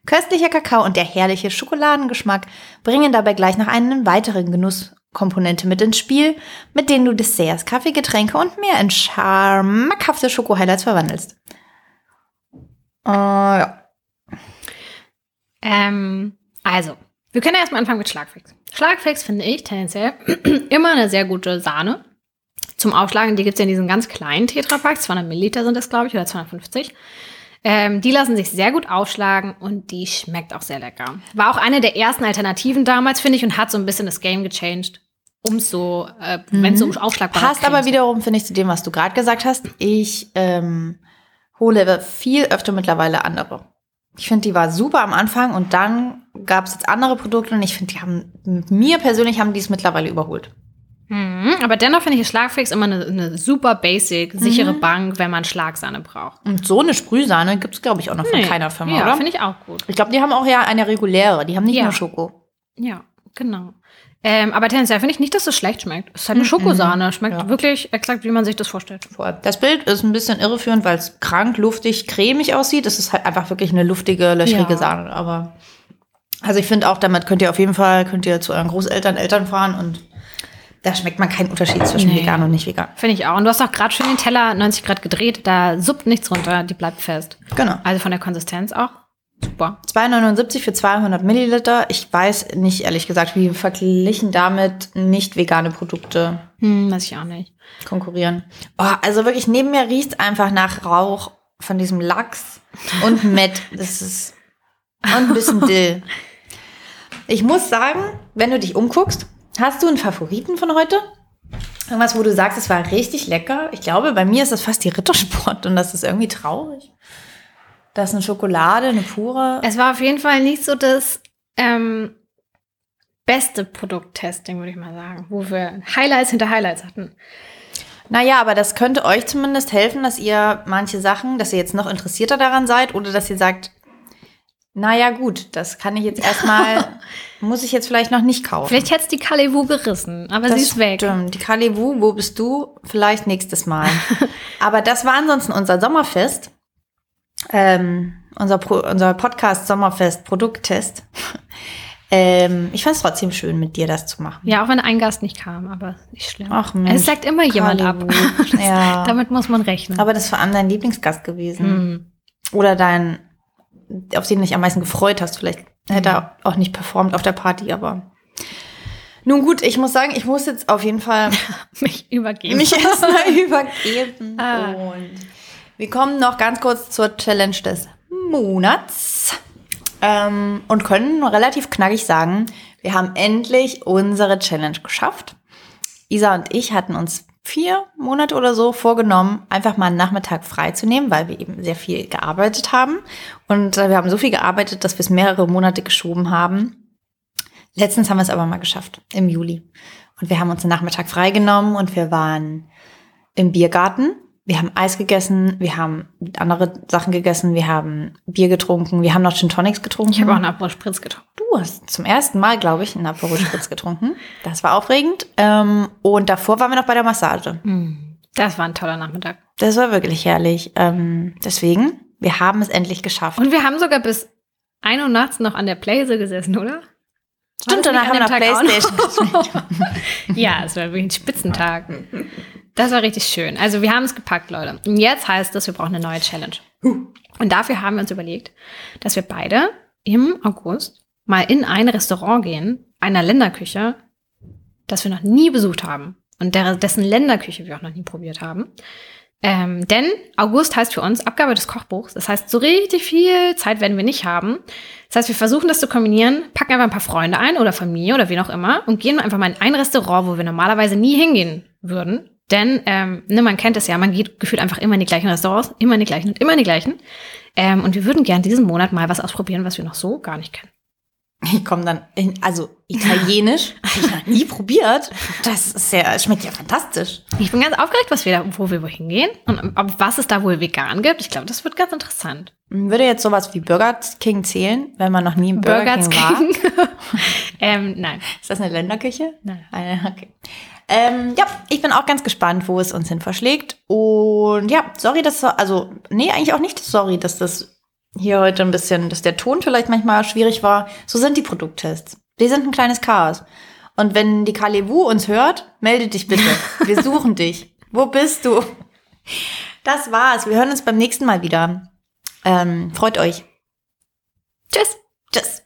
Köstlicher Kakao und der herrliche Schokoladengeschmack bringen dabei gleich noch einen weiteren Genusskomponente mit ins Spiel, mit denen du Desserts, Kaffeegetränke und mehr in schmackhafte Schoko-Highlights verwandelst. Äh, ja. Ähm, also, wir können ja erstmal anfangen mit Schlagfix. Schlagfix finde ich tendenziell immer eine sehr gute Sahne. Zum Aufschlagen, die gibt es ja in diesen ganz kleinen Tetrapacks, 200 Milliliter sind das, glaube ich, oder 250. Ähm, die lassen sich sehr gut aufschlagen und die schmeckt auch sehr lecker. War auch eine der ersten Alternativen damals, finde ich, und hat so ein bisschen das Game gechanged. Umso, äh, wenn es so um aufschlagbare Passt aber wiederum, finde ich, zu dem, was du gerade gesagt hast. Ich ähm, hole viel öfter mittlerweile andere. Ich finde, die war super am Anfang und dann gab es jetzt andere Produkte und ich finde, die haben, mir persönlich haben die es mittlerweile überholt. Mhm, aber dennoch finde ich Schlagfix immer eine, eine super basic, sichere Bank, wenn man Schlagsahne braucht. Und so eine Sprühsahne gibt es, glaube ich, auch noch von Nee. keiner Firma, ja, oder? finde ich auch gut. Ich glaube, die haben auch ja eine reguläre, die haben nicht Ja. nur Schoko. Ja, genau. Ähm, aber tendenziell finde ich nicht, dass es schlecht schmeckt. Es ist halt eine Schokosahne. Schmeckt Ja. wirklich exakt, wie man sich das vorstellt. Das Bild ist ein bisschen irreführend, weil es krank, luftig, cremig aussieht. Es ist halt einfach wirklich eine luftige, löchrige Ja. Sahne. Aber also ich finde auch, damit könnt ihr auf jeden Fall, könnt ihr zu euren Großeltern, Eltern fahren und Da schmeckt man keinen Unterschied zwischen Nee. vegan und nicht vegan. Finde ich auch. Und du hast auch gerade schön den Teller 90 Grad gedreht. Da suppt nichts runter. Die bleibt fest. Genau. Also von der Konsistenz auch super. 2,79 für 200 Milliliter. Ich weiß nicht, ehrlich gesagt, wie verglichen damit nicht vegane Produkte Hm, weiß ich auch nicht. konkurrieren. Oh, also wirklich, neben mir riecht einfach nach Rauch von diesem Lachs und Met. Das ist und ein bisschen Dill. Ich muss sagen, wenn du dich umguckst, hast du einen Favoriten von heute? Irgendwas, wo du sagst, es war richtig lecker. Ich glaube, bei mir ist das fast die Rittersport und das ist irgendwie traurig. Das ist eine Schokolade, eine pure. Es war auf jeden Fall nicht so das ähm, beste Produkttesting, würde ich mal sagen, wo wir Highlights hinter Highlights hatten. Naja, aber das könnte euch zumindest helfen, dass ihr manche Sachen, dass ihr jetzt noch interessierter daran seid oder dass ihr sagt, naja gut, das kann ich jetzt erstmal, muss ich jetzt vielleicht noch nicht kaufen. Vielleicht hätte es die Kalevu gerissen, aber sie ist weg. Stimmt. Die Kalevu, wo bist du? Vielleicht nächstes Mal. aber das war ansonsten unser Sommerfest. Ähm, unser, Pro, unser Podcast Sommerfest Produkttest. ähm, ich fand es trotzdem schön, mit dir das zu machen. Ja, auch wenn ein Gast nicht kam, aber nicht schlimm. Ach Mensch, es sagt immer jemand ab. Kalevu. Ja. Damit muss man rechnen. Aber das war an dein Lieblingsgast gewesen. Hm. Oder dein, auf den du dich am meisten gefreut hast. Vielleicht hätte er auch nicht performt auf der Party, aber. Nun gut, ich muss sagen, ich muss jetzt auf jeden Fall Mich übergeben. mich erstmal übergeben. Ah. Und wir kommen noch ganz kurz zur Challenge des Monats. Ähm, und können relativ knackig sagen, wir haben endlich unsere Challenge geschafft. Isa und ich hatten uns vier Monate oder so vorgenommen, einfach mal einen Nachmittag frei zu nehmen, weil wir eben sehr viel gearbeitet haben. Und äh, wir haben so viel gearbeitet, dass wir es mehrere Monate geschoben haben. Letztens haben wir es aber mal geschafft, im Juli. Und wir haben uns einen Nachmittag freigenommen und wir waren im Biergarten. Wir haben Eis gegessen, wir haben andere Sachen gegessen, wir haben Bier getrunken, wir haben noch Gin Tonics getrunken. Ich habe auch einen Aperol Spritz getrunken. Du hast zum ersten Mal, glaube ich, einen Aperol Spritz getrunken. Das war aufregend. Ähm, und davor waren wir noch bei der Massage. Hm. Das war ein toller Nachmittag. Das war wirklich herrlich. Ähm, deswegen, wir haben es endlich geschafft. Und wir haben sogar bis 1 Uhr nachts noch an der Playse gesessen, oder? Stimmt, danach haben wir noch Playstation. Ja, es war wirklich ein Spitzentag. Das war richtig schön. Also wir haben es gepackt, Leute. Und jetzt heißt es, wir brauchen eine neue Challenge. Und dafür haben wir uns überlegt, dass wir beide im August mal in ein Restaurant gehen, einer Länderküche, das wir noch nie besucht haben. Und der, dessen Länderküche wir auch noch nie probiert haben. Ähm, denn August heißt für uns Abgabe des Kochbuchs. Das heißt, so richtig viel Zeit werden wir nicht haben. Das heißt, wir versuchen das zu kombinieren, packen einfach ein paar Freunde ein oder Familie oder wen auch immer und gehen einfach mal in ein Restaurant, wo wir normalerweise nie hingehen würden. Denn, ähm, ne, man kennt es ja, man geht gefühlt einfach immer in die gleichen Restaurants, immer in die gleichen und immer in die gleichen. Ähm, und wir würden gern diesen Monat mal was ausprobieren, was wir noch so gar nicht kennen. Ich komme dann in, also italienisch, habe ich noch nie probiert. Das ist ja, schmeckt ja fantastisch. Ich bin ganz aufgeregt, was wir da, wo wir wohin gehen und ob, was es da wohl vegan gibt. Ich glaube, das wird ganz interessant. Würde jetzt sowas wie Burger King zählen, wenn man noch nie im Burger, Burger King war? King. ähm, nein. Ist das eine Länderküche? Nein. Eine, okay. Ähm, ja, ich bin auch ganz gespannt, wo es uns hin verschlägt. Und ja, sorry, dass, also, nee, eigentlich auch nicht sorry, dass das hier heute ein bisschen, dass der Ton vielleicht manchmal schwierig war. So sind die Produkttests. Wir sind ein kleines Chaos. Und wenn die Kalevu uns hört, melde dich bitte. Wir suchen dich. Wo bist du? Das war's. Wir hören uns beim nächsten Mal wieder. Ähm, freut euch. Tschüss. Tschüss.